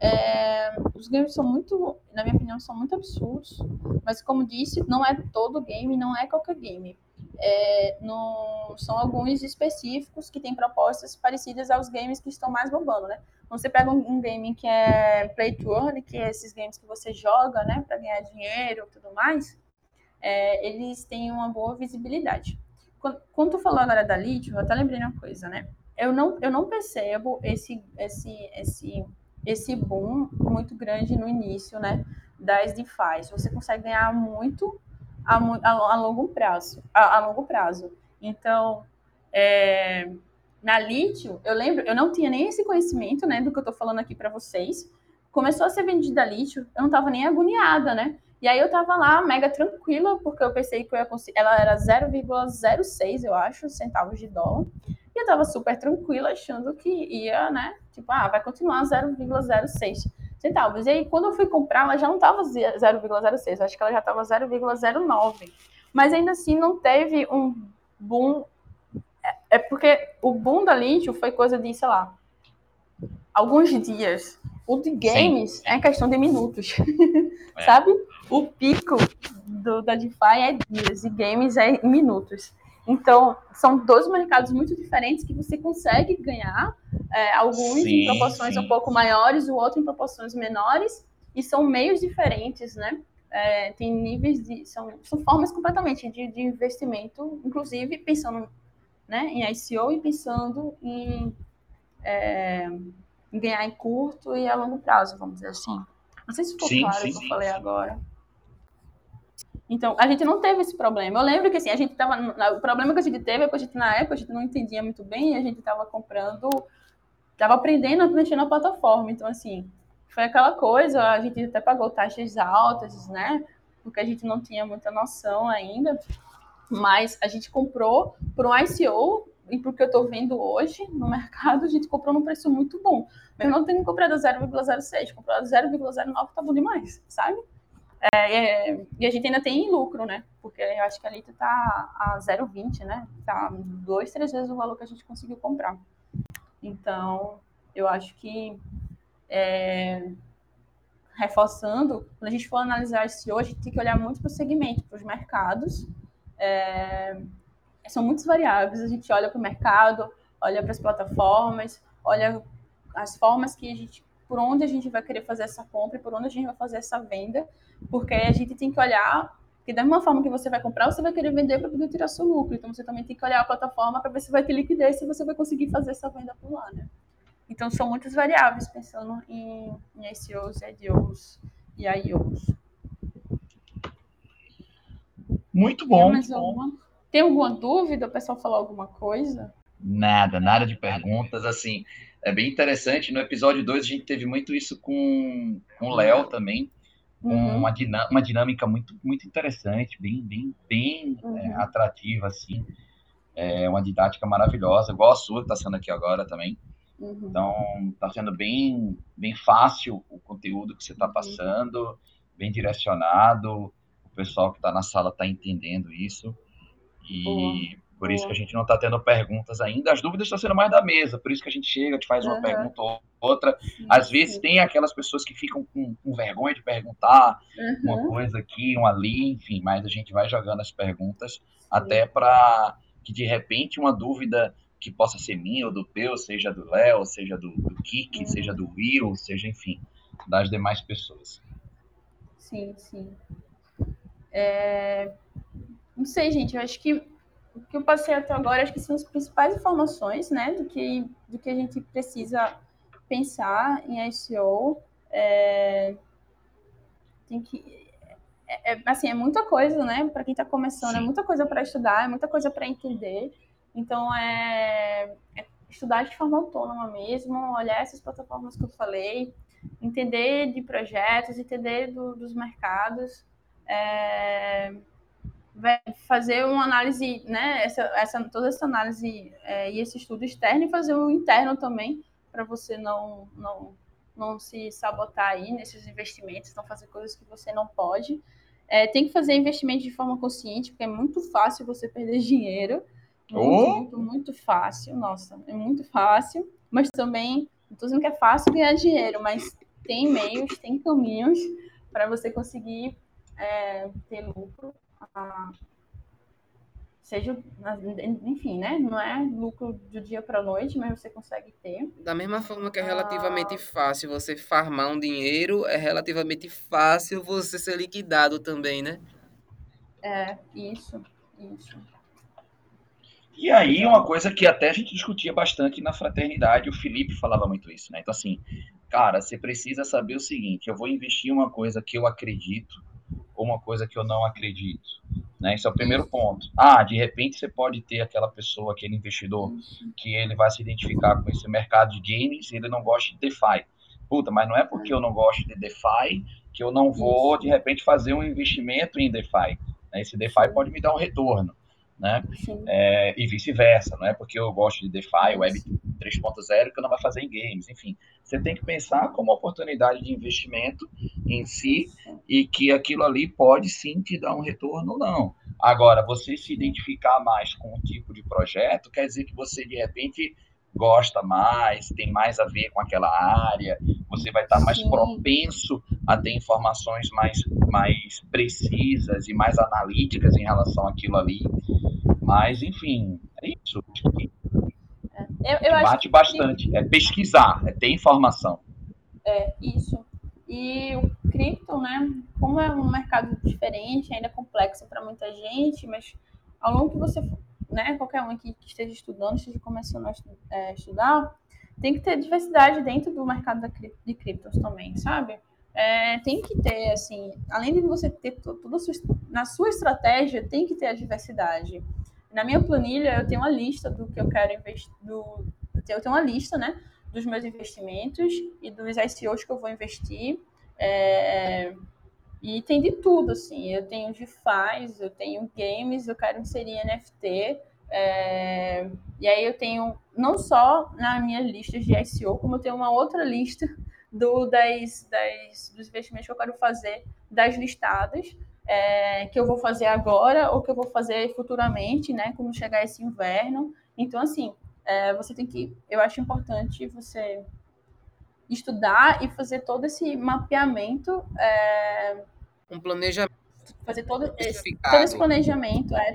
É, os games são muito, na minha opinião, são muito absurdos. Mas como disse, não é todo game, não é qualquer game. É, no, são alguns específicos que têm propostas parecidas aos games que estão mais bombando, né? Você pega um, um game que é play to earn, que é esses games que você joga, né, para ganhar dinheiro e tudo mais, é, eles têm uma boa visibilidade. Quando, quando tu falou agora da Lite, eu até lembrei uma coisa, né? Eu não, eu não percebo esse, esse, esse esse boom muito grande no início, né, das DeFi. Você consegue ganhar muito a, a, a longo prazo, a, a, longo prazo. Então, é, na Lítio, eu lembro, eu não tinha nem esse conhecimento, né, do que eu estou falando aqui para vocês. Começou a ser vendida Lítio, eu não estava nem agoniada, né? E aí eu estava lá mega tranquila, porque eu pensei que eu ia conseguir, ela era 0,06, eu acho, centavos de dólar. E eu tava super tranquila, achando que ia, né? Tipo, ah, vai continuar 0,06 centavos. E aí, quando eu fui comprar, ela já não tava 0,06, acho que ela já tava 0,09. Mas ainda assim, não teve um boom. É, é porque o boom da Lítio foi coisa de, sei lá, alguns dias. O de games Sim. é questão de minutos, é. sabe? O pico do, da DeFi é dias e games é minutos. Então, são dois mercados muito diferentes que você consegue ganhar, é, alguns sim, em proporções sim. um pouco maiores, o outro em proporções menores, e são meios diferentes, né? É, tem níveis de. São, são formas completamente de, de investimento, inclusive pensando né, em ICO e pensando em, é, em, ganhar em curto e a longo prazo, vamos dizer assim. Não sei se ficou sim, claro o que eu falei agora. Então, a gente não teve esse problema. Eu lembro que assim, a gente tava. O problema que a gente teve é que a gente, na época, a gente não entendia muito bem e a gente estava comprando, estava aprendendo a mexer na plataforma. Então, assim, foi aquela coisa, a gente até pagou taxas altas, né? Porque a gente não tinha muita noção ainda. Mas a gente comprou por um ICO, e porque eu estou vendo hoje no mercado, a gente comprou num preço muito bom. Mesmo não tendo comprado 0,06, comprado 0,09 tá bom demais, sabe? É, é, e a gente ainda tem lucro, né? Porque eu acho que a Lita tá a 0,20, né? Tá dois, três vezes o valor que a gente conseguiu comprar. Então, eu acho que é, reforçando, quando a gente for analisar esse hoje, a gente tem que olhar muito para o segmento, para os mercados. É, são muitas variáveis. A gente olha para o mercado, olha para as plataformas, olha as formas que a gente por onde a gente vai querer fazer essa compra e por onde a gente vai fazer essa venda, porque a gente tem que olhar que da mesma forma que você vai comprar, você vai querer vender para poder tirar seu lucro. Então você também tem que olhar a plataforma para ver se vai ter liquidez, se você vai conseguir fazer essa venda por lá, né? Então são muitas variáveis pensando em, em SEOs, EDOs e IOs. Muito bom. Tem, alguma, tem alguma dúvida? O pessoal falou alguma coisa? Nada, nada de perguntas. Assim, é bem interessante. No episódio 2, a gente teve muito isso com, com o Léo também, com uhum. uma, uma dinâmica muito, muito interessante, bem, bem, bem é, uhum. é, atrativa, assim. É uma didática maravilhosa, igual a sua que está sendo aqui agora também. Uhum. Então, está sendo bem, bem fácil o conteúdo que você está uhum. passando, bem direcionado. O pessoal que está na sala está entendendo isso. E por isso que a gente não está tendo perguntas ainda. As dúvidas estão sendo mais da mesa, por isso que a gente chega, te faz uma uhum. pergunta ou outra. Às vezes tem aquelas pessoas que ficam com, com vergonha de perguntar uhum. uma coisa aqui, uma ali, enfim, mas a gente vai jogando as perguntas até para que de repente uma dúvida que possa ser minha ou do teu, seja do Léo, seja do, do Kiki, uhum. seja do Will, seja, enfim, das demais pessoas. Sim, sim. É... Não sei, gente, eu acho que o que eu passei até agora, acho que são as principais informações, né, do que, do que a gente precisa pensar em SEO. É, tem que, é, é, assim, é muita coisa, né, para quem está começando, é Sim. é muita coisa para estudar, é muita coisa para entender. Então, é, é, estudar de forma autônoma mesmo, olhar essas plataformas que eu falei, entender de projetos, entender do, dos mercados. É, fazer uma análise, né, essa, essa, toda essa análise é, e esse estudo externo e fazer um interno também, para você não, não, não se sabotar aí nesses investimentos, não fazer coisas que você não pode. É, tem que fazer investimento de forma consciente, porque é muito fácil você perder dinheiro. Muito, oh. muito, muito fácil. Nossa, é muito fácil. Mas também, não estou dizendo que é fácil ganhar dinheiro, mas tem meios, tem caminhos para você conseguir é, ter lucro. Ah, seja, enfim, né? Não é lucro do dia para a noite, mas você consegue ter. Da mesma forma que é relativamente ah. fácil você farmar um dinheiro, é relativamente fácil você ser liquidado também, né? É, isso, isso. E aí, uma coisa que até a gente discutia bastante na fraternidade, o Felipe falava muito isso, né? Então, assim, cara, você precisa saber o seguinte: eu vou investir em uma coisa que eu acredito ou uma coisa que eu não acredito. Né? Esse é o primeiro ponto. Ah, de repente você pode ter aquela pessoa, aquele investidor, que ele vai se identificar com esse mercado de games e ele não gosta de DeFi. Puta, mas não é porque eu não gosto de DeFi que eu não vou, de repente, fazer um investimento em DeFi. Né? Esse DeFi pode me dar um retorno né? É, e vice-versa, não é porque eu gosto de DeFi, Web 3.0 que eu não vai fazer em games, enfim. Você tem que pensar como oportunidade de investimento em si e que aquilo ali pode sim te dar um retorno ou não. Agora, você se identificar mais com um tipo de projeto quer dizer que você de repente gosta mais, tem mais a ver com aquela área, você vai estar mais Sim. propenso a ter informações mais, mais precisas e mais analíticas em relação àquilo ali. Mas, enfim, é isso. É, eu, eu bate bastante. Que... É pesquisar, é ter informação. É, isso. E o cripto, né, como é um mercado diferente, ainda complexo para muita gente, mas ao longo que você né, qualquer um que, que esteja estudando, esteja começando a é, estudar, tem que ter diversidade dentro do mercado de criptos também, sabe? É, tem que ter, assim, além de você ter tudo na sua estratégia, tem que ter a diversidade. Na minha planilha, eu tenho uma lista do que eu quero investir, eu tenho uma lista, né, dos meus investimentos e dos ICOs que eu vou investir. É, e tem de tudo, assim. Eu tenho DeFi, eu tenho games, eu quero inserir NFT. É... E aí eu tenho, não só na minha lista de SEO, como eu tenho uma outra lista do, das, das, dos investimentos que eu quero fazer das listadas, é, que eu vou fazer agora ou que eu vou fazer futuramente, né? Quando chegar esse inverno. Então, assim, é, você tem que. Eu acho importante você estudar e fazer todo esse mapeamento. É, um planejamento. Fazer todo, todo esse planejamento. É,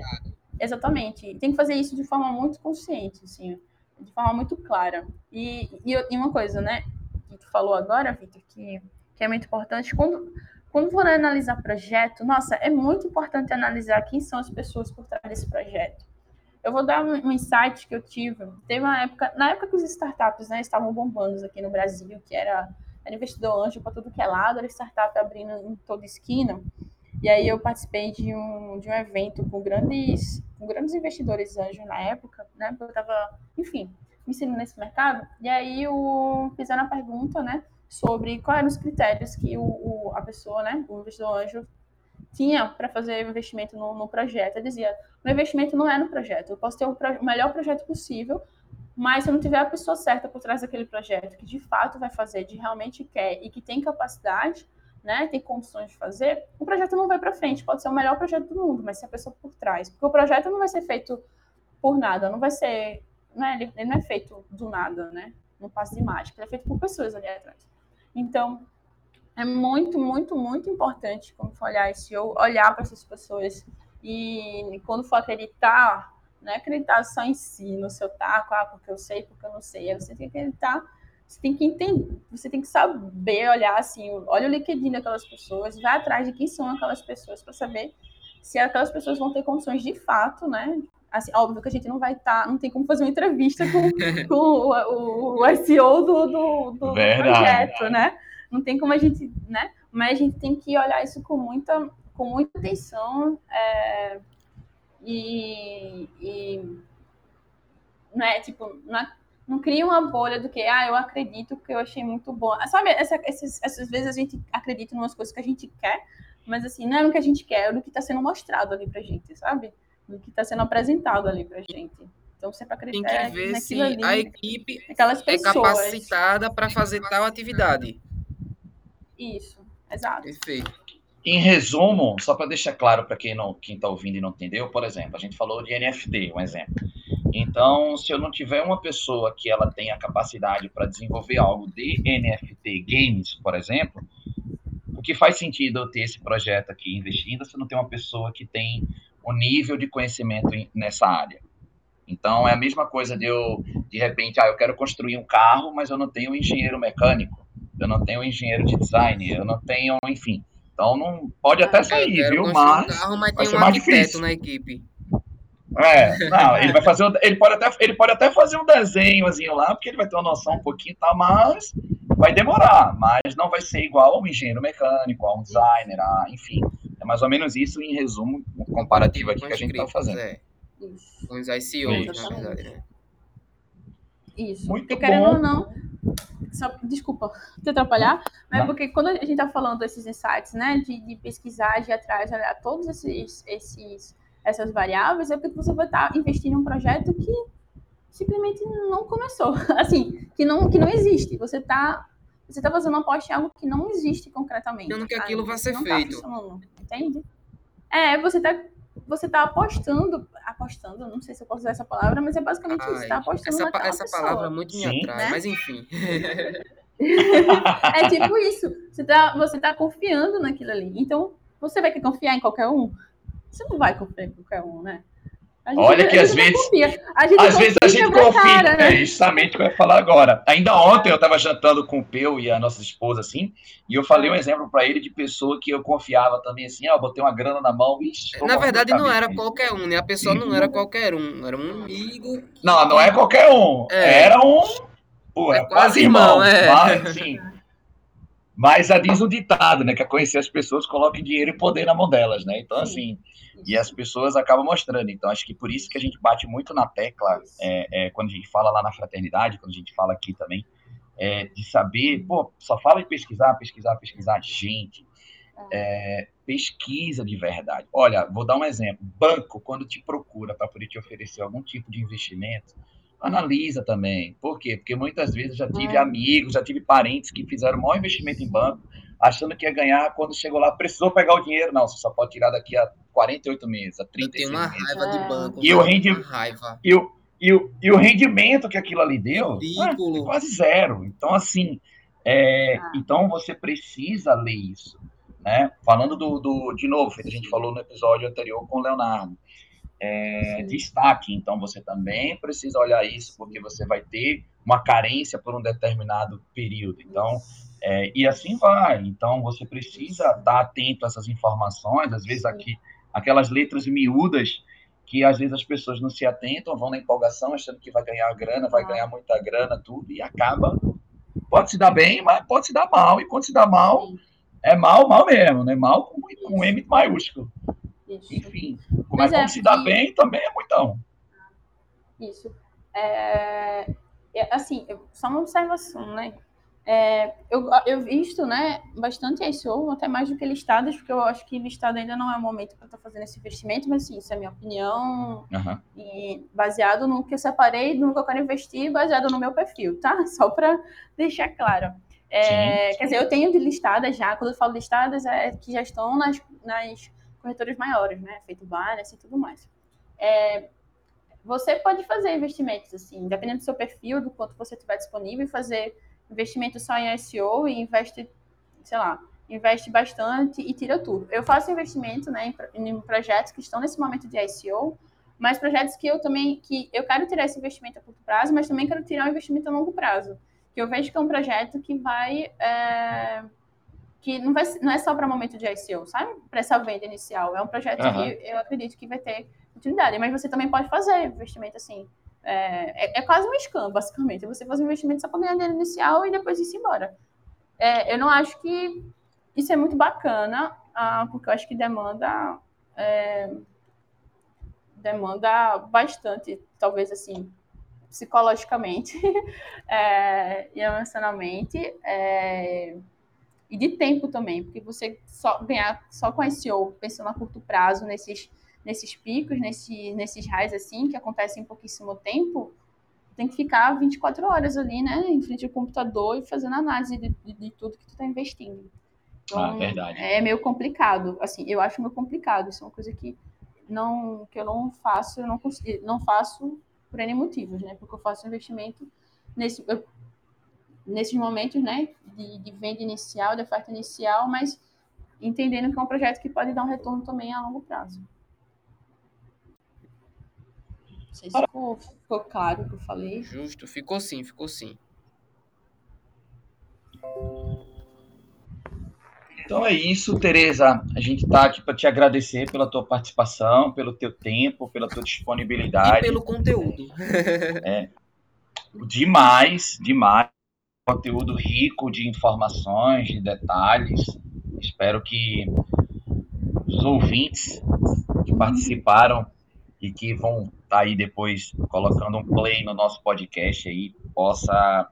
exatamente. Tem que fazer isso de forma muito consciente, assim, de forma muito clara. E, e, e uma coisa, né, que tu falou agora, Vitor, que, que é muito importante, quando, quando for analisar projeto, nossa, é muito importante analisar quem são as pessoas por trás desse projeto. Eu vou dar um, insight que eu tive. Teve uma época, na época que os startups né, estavam bombando aqui no Brasil, que era, era investidor anjo para tudo que é lado, era startup abrindo em toda esquina. E aí eu participei de um, de um evento com grandes, com grandes investidores anjo na época, né? Eu estava, enfim, me ensinando nesse mercado. E aí o, fizeram a pergunta, né? Sobre quais eram os critérios que o, o, a pessoa, né? O investidor anjo tinha para fazer investimento no, no, projeto. Eu dizia, o investimento não é no projeto. Eu posso ter o, pro, melhor projeto possível, mas se eu não tiver a pessoa certa por trás daquele projeto, que de fato vai fazer, de realmente quer e que tem capacidade, né, tem condições de fazer, o projeto não vai para frente. Pode ser o melhor projeto do mundo, mas se a pessoa por trás, porque o projeto não vai ser feito por nada, não vai ser, né, ele, ele não é feito do nada, né, não passa de mágica, ele é feito por pessoas ali atrás. Então, é muito, muito, muito importante quando for olhar esse olhar para essas pessoas e quando for acreditar, não é acreditar só em si, no seu taco, ah, porque eu sei, porque eu não sei. Você tem que acreditar, você tem que entender, você tem que saber olhar assim, olha o LinkedIn daquelas pessoas, vai atrás de quem são aquelas pessoas para saber se aquelas pessoas vão ter condições de fato, né? Assim, óbvio que a gente não vai estar, tá, não tem como fazer uma entrevista com, com o, o, o SEO do, do, do projeto, né? Não tem como a gente, né? Mas a gente tem que olhar isso com muita, com muita atenção é, e, e né, tipo, não, é, não cria uma bolha do que, ah, eu acredito que eu achei muito bom. Ah, sabe, essa, essas, essas vezes a gente acredita em umas coisas que a gente quer, mas assim, não é no que a gente quer, é no que está sendo mostrado ali pra gente, sabe? No que está sendo apresentado ali pra gente. Então, você acreditar Tem que ver se ali, a equipe é capacitada para fazer tal atividade. Isso, exato. Perfeito. Em resumo, só para deixar claro para quem não quem está ouvindo e não entendeu, por exemplo, a gente falou de NFT, um exemplo. Então, se eu não tiver uma pessoa que ela tenha a capacidade para desenvolver algo de NFT games, por exemplo, o que faz sentido eu ter esse projeto aqui investindo se não tem uma pessoa que tem o nível de conhecimento nessa área? Então, é a mesma coisa de eu, de repente, ah, eu quero construir um carro, mas eu não tenho um engenheiro mecânico, eu não tenho engenheiro de design, eu não tenho, enfim. Então, não pode até sair, viu? Mas, um carro, mas tem um arquiteto difícil. na equipe. É, não, ele vai fazer, ele pode até, ele pode até fazer um desenhozinho lá, porque ele vai ter uma noção um pouquinho, tá, mas vai demorar, mas não vai ser igual a um engenheiro mecânico, a um designer, a, enfim, é mais ou menos isso em resumo, um comparativo aqui que a gente está fazendo. É. Isso. Com os ICOs, na verdade, né? Isso. Muito porque, querendo ou não, só, desculpa te atrapalhar, mas não. porque quando a gente está falando desses insights, né, de, de pesquisar, de ir atrás, olhar todos esses, esses essas variáveis, é porque você vai estar tá investindo em um projeto que simplesmente não começou, assim, que não, que não existe. Você está você tá fazendo uma aposta em algo que não existe concretamente. Achando que aquilo vai ser tá feito. Tá entende? É, você está você tá apostando, apostando, não sei se eu posso usar essa palavra, mas é basicamente Ai, isso, você tá apostando essa, naquela Essa pessoa. palavra muito me atrai, né? mas enfim. é tipo isso, você tá, você tá confiando naquilo ali. Então, você vai querer confiar em qualquer um? Você não vai confiar em qualquer um, né? Gente, Olha que às vezes, às vezes a gente confia, cara, né? é justamente o que eu ia falar agora. Ainda ontem eu estava jantando com o Peu e a nossa esposa, assim, e eu falei um exemplo para ele de pessoa que eu confiava também, assim, ó, ah, botei uma grana na mão e... Na verdade não era qualquer um, né? A pessoa não era qualquer um, era um amigo... Não, não é qualquer um, é. era um... Pô, é, é quase irmão, irmão é. Mas, assim, mas a diz o ditado, né? Que é conhecer as pessoas, coloque dinheiro e poder na mão delas, né? Então, assim, e as pessoas acabam mostrando. Então, acho que por isso que a gente bate muito na tecla é, é, quando a gente fala lá na fraternidade, quando a gente fala aqui também, é, de saber, pô, só fala de pesquisar, pesquisar, pesquisar. Gente, é, pesquisa de verdade. Olha, vou dar um exemplo. Banco, quando te procura para poder te oferecer algum tipo de investimento, analisa também. Por quê? Porque muitas vezes já tive é. amigos, já tive parentes que fizeram maior investimento em banco, achando que ia ganhar, quando chegou lá, precisou pegar o dinheiro. Não, você só pode tirar daqui a 48 meses, a 36 meses. Tem uma raiva de banco. E o, rendi... e, o, e, o, e o rendimento que aquilo ali deu é, é quase zero. Então, assim, é, ah. então você precisa ler isso. Né? Falando do, do, de novo, a gente falou no episódio anterior com o Leonardo, é, destaque. Então, você também precisa olhar isso, porque você vai ter uma carência por um determinado período. Então, é, e assim vai. Então, você precisa estar atento a essas informações, às vezes aqui, aquelas letras miúdas que às vezes as pessoas não se atentam, vão na empolgação, achando que vai ganhar grana, vai ganhar muita grana, tudo, e acaba. Pode se dar bem, mas pode se dar mal, e quando se dá mal, é mal, mal mesmo, né? Mal com, com M maiúsculo. Isso. Enfim, como Mas é, como se dá bem, também é muitão. Isso. É, é, assim, só uma observação, né? É, eu, eu visto né, bastante ICO, até mais do que listadas, porque eu acho que listado ainda não é o momento para estar tá fazendo esse investimento, mas sim, isso é minha opinião, uhum. e baseado no que eu separei, no que eu quero investir, baseado no meu perfil, tá? Só para deixar claro. É, quer dizer, eu tenho de listadas já, quando eu falo listadas, é que já estão nas, nas corretores maiores, né? Feito Binance e tudo mais. É, você pode fazer investimentos, assim, dependendo do seu perfil, do quanto você tiver disponível, fazer investimento só em SEO e investe, sei lá, investe bastante e tira tudo. Eu faço investimento, né, em, projetos que estão nesse momento de SEO, mas projetos que eu também, que eu quero tirar esse investimento a curto prazo, mas também quero tirar um investimento a longo prazo. Que eu vejo que é um projeto que vai... É, que não, vai, não é só para momento de ICO, sabe? Para essa venda inicial. É um projeto uhum. que eu acredito que vai ter utilidade. Mas você também pode fazer investimento assim. É, é, é quase um scam, basicamente. Você faz um investimento só para ganhar dinheiro inicial e depois ir embora. É, eu não acho que isso é muito bacana, ah, porque eu acho que demanda. É, demanda bastante, talvez assim, psicologicamente é, e emocionalmente. E de tempo também, porque você só ganhar só com SEO, pensando a curto prazo, nesses, nesses picos, nesse, nesses raios assim, que acontecem em pouquíssimo tempo, tem que ficar 24 horas ali, né, em frente ao computador e fazendo análise de, de, de tudo que tu está investindo. Então, ah, verdade. É meio complicado, assim, eu acho meio complicado, isso é uma coisa que não que eu não faço, eu não consigo, não faço por N motivos, né? Porque eu faço investimento nesse, eu, nesses momentos, né? De, de venda inicial, de oferta inicial, mas entendendo que é um projeto que pode dar um retorno também a longo prazo. Não sei se ficou, ficou claro o que eu falei. Justo, ficou sim, ficou sim. Então é isso, Tereza. A gente está aqui para te agradecer pela tua participação, pelo teu tempo, pela tua disponibilidade. E pelo conteúdo. É, demais, demais. Conteúdo rico de informações, de detalhes. Espero que os ouvintes que participaram e que vão estar tá aí depois colocando um play no nosso podcast aí possa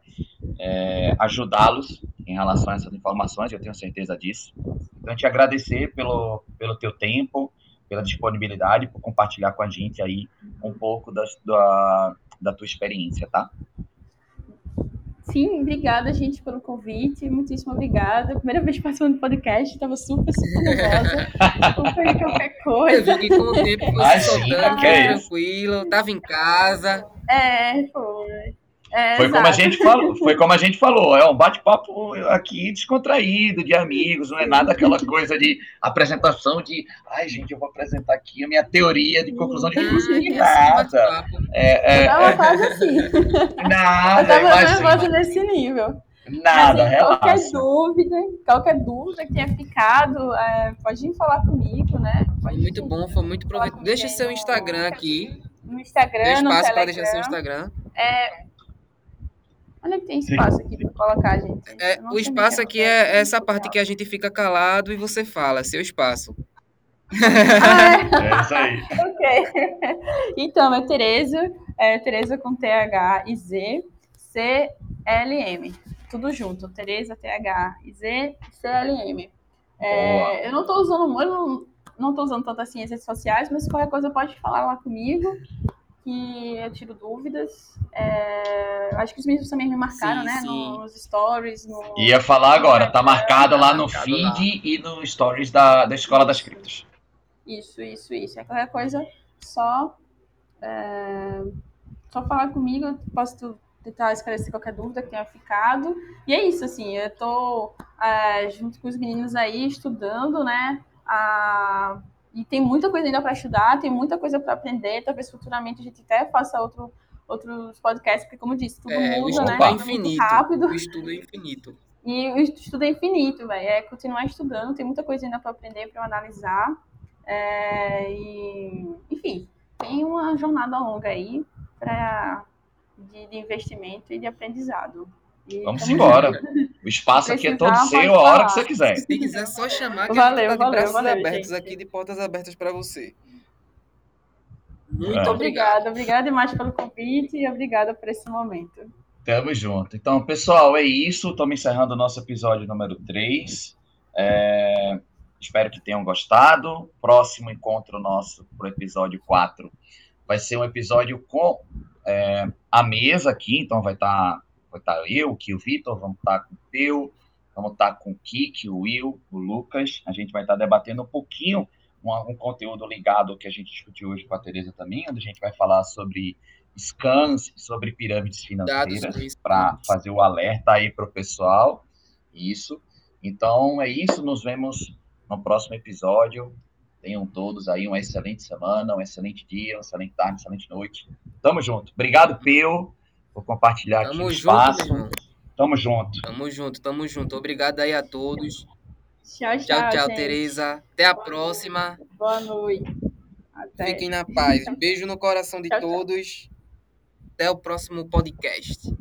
é, ajudá-los em relação a essas informações, eu tenho certeza disso. Então, te agradecer pelo, pelo teu tempo, pela disponibilidade, por compartilhar com a gente aí um pouco da, da, da tua experiência, tá? Sim, obrigada, gente, pelo convite. Muitíssimo obrigada. Primeira vez participando do podcast, estava super, super nervosa. Não qualquer coisa. Eu vi que com o tempo foi se soltando, tranquilo, tava em casa. É, foi. É, foi, como a gente falou, foi como a gente falou, é um bate-papo aqui descontraído, de amigos, não é nada aquela coisa de apresentação de ai, gente, eu vou apresentar aqui a minha teoria de conclusão de curso. Ah, nada. É, é, eu tava quase assim. Nada, eu tava nervosa nesse nível. Nada, assim, Qualquer dúvida, qualquer dúvida que tenha ficado, é, pode vir falar comigo, né? Pode muito bom, foi muito proveitoso. Deixa seu Instagram aqui. No Instagram, Tem espaço para deixar seu Instagram. É, Onde é que tem espaço aqui para colocar, gente? É, o espaço aqui é essa parte que a gente fica calado e você fala, seu espaço. Ah, é. é isso aí. ok. Então, é Tereza, é Tereza com TH e Z, C L M. Tudo junto. Tereza, TH e Z, C L M. É, eu não estou usando, eu não, tô usando tantas ciências sociais, mas qualquer coisa pode falar lá comigo que eu tiro dúvidas. É, acho que os meninos também me marcaram, sim, né? Sim. Nos stories. No... Ia falar agora, tá marcado lá no feed lá. e no stories da, da Escola das Criptos. Isso, isso, isso. É qualquer coisa, só, é, só falar comigo, eu posso tentar esclarecer qualquer dúvida que tenha ficado. E é isso, assim, eu tô é, junto com os meninos aí estudando, né? A e tem muita coisa ainda para estudar, tem muita coisa para aprender. Talvez futuramente a gente até faça outro, outros podcasts, porque, como disse, tudo é, muda, né? É infinito. rápido. O estudo é infinito. E o estudo é infinito, velho. É continuar estudando, tem muita coisa ainda para aprender, para analisar. É, e, enfim, tem uma jornada longa aí pra, de, de investimento e de aprendizado. E Vamos embora. O espaço aqui é todo seu a hora que você quiser. Se quiser só chamar, que valeu, a gente tá de valeu, braços valeu, abertos gente. aqui, de portas abertas para você. Muito é. obrigada. Obrigada demais pelo convite e obrigada por esse momento. Tamo junto. Então, pessoal, é isso. Estamos encerrando o nosso episódio número 3. É... Espero que tenham gostado. Próximo encontro nosso para o episódio 4 vai ser um episódio com é, a mesa aqui, então vai estar tá vai estar tá eu, o Vitor, vamos estar tá com o Peu, vamos estar tá com o Kik, o Will, o Lucas. A gente vai estar debatendo um pouquinho um, um conteúdo ligado ao que a gente discutiu hoje com a Tereza também, onde a gente vai falar sobre scans, sobre pirâmides financeiras, para fazer o alerta aí para o pessoal. Isso. Então é isso, nos vemos no próximo episódio. Tenham todos aí uma excelente semana, um excelente dia, uma excelente tarde, uma excelente noite. Tamo junto. Obrigado, Peu por compartilhar tamo aqui o espaço. Junto, tamo junto. Tamo junto, tamo junto. Obrigado aí a todos. Tchau, tchau. Tchau, tchau, Tereza. Até a próxima. Boa noite. Até. Fiquem na paz. Beijo no coração de tchau, todos. Tchau. Até o próximo podcast.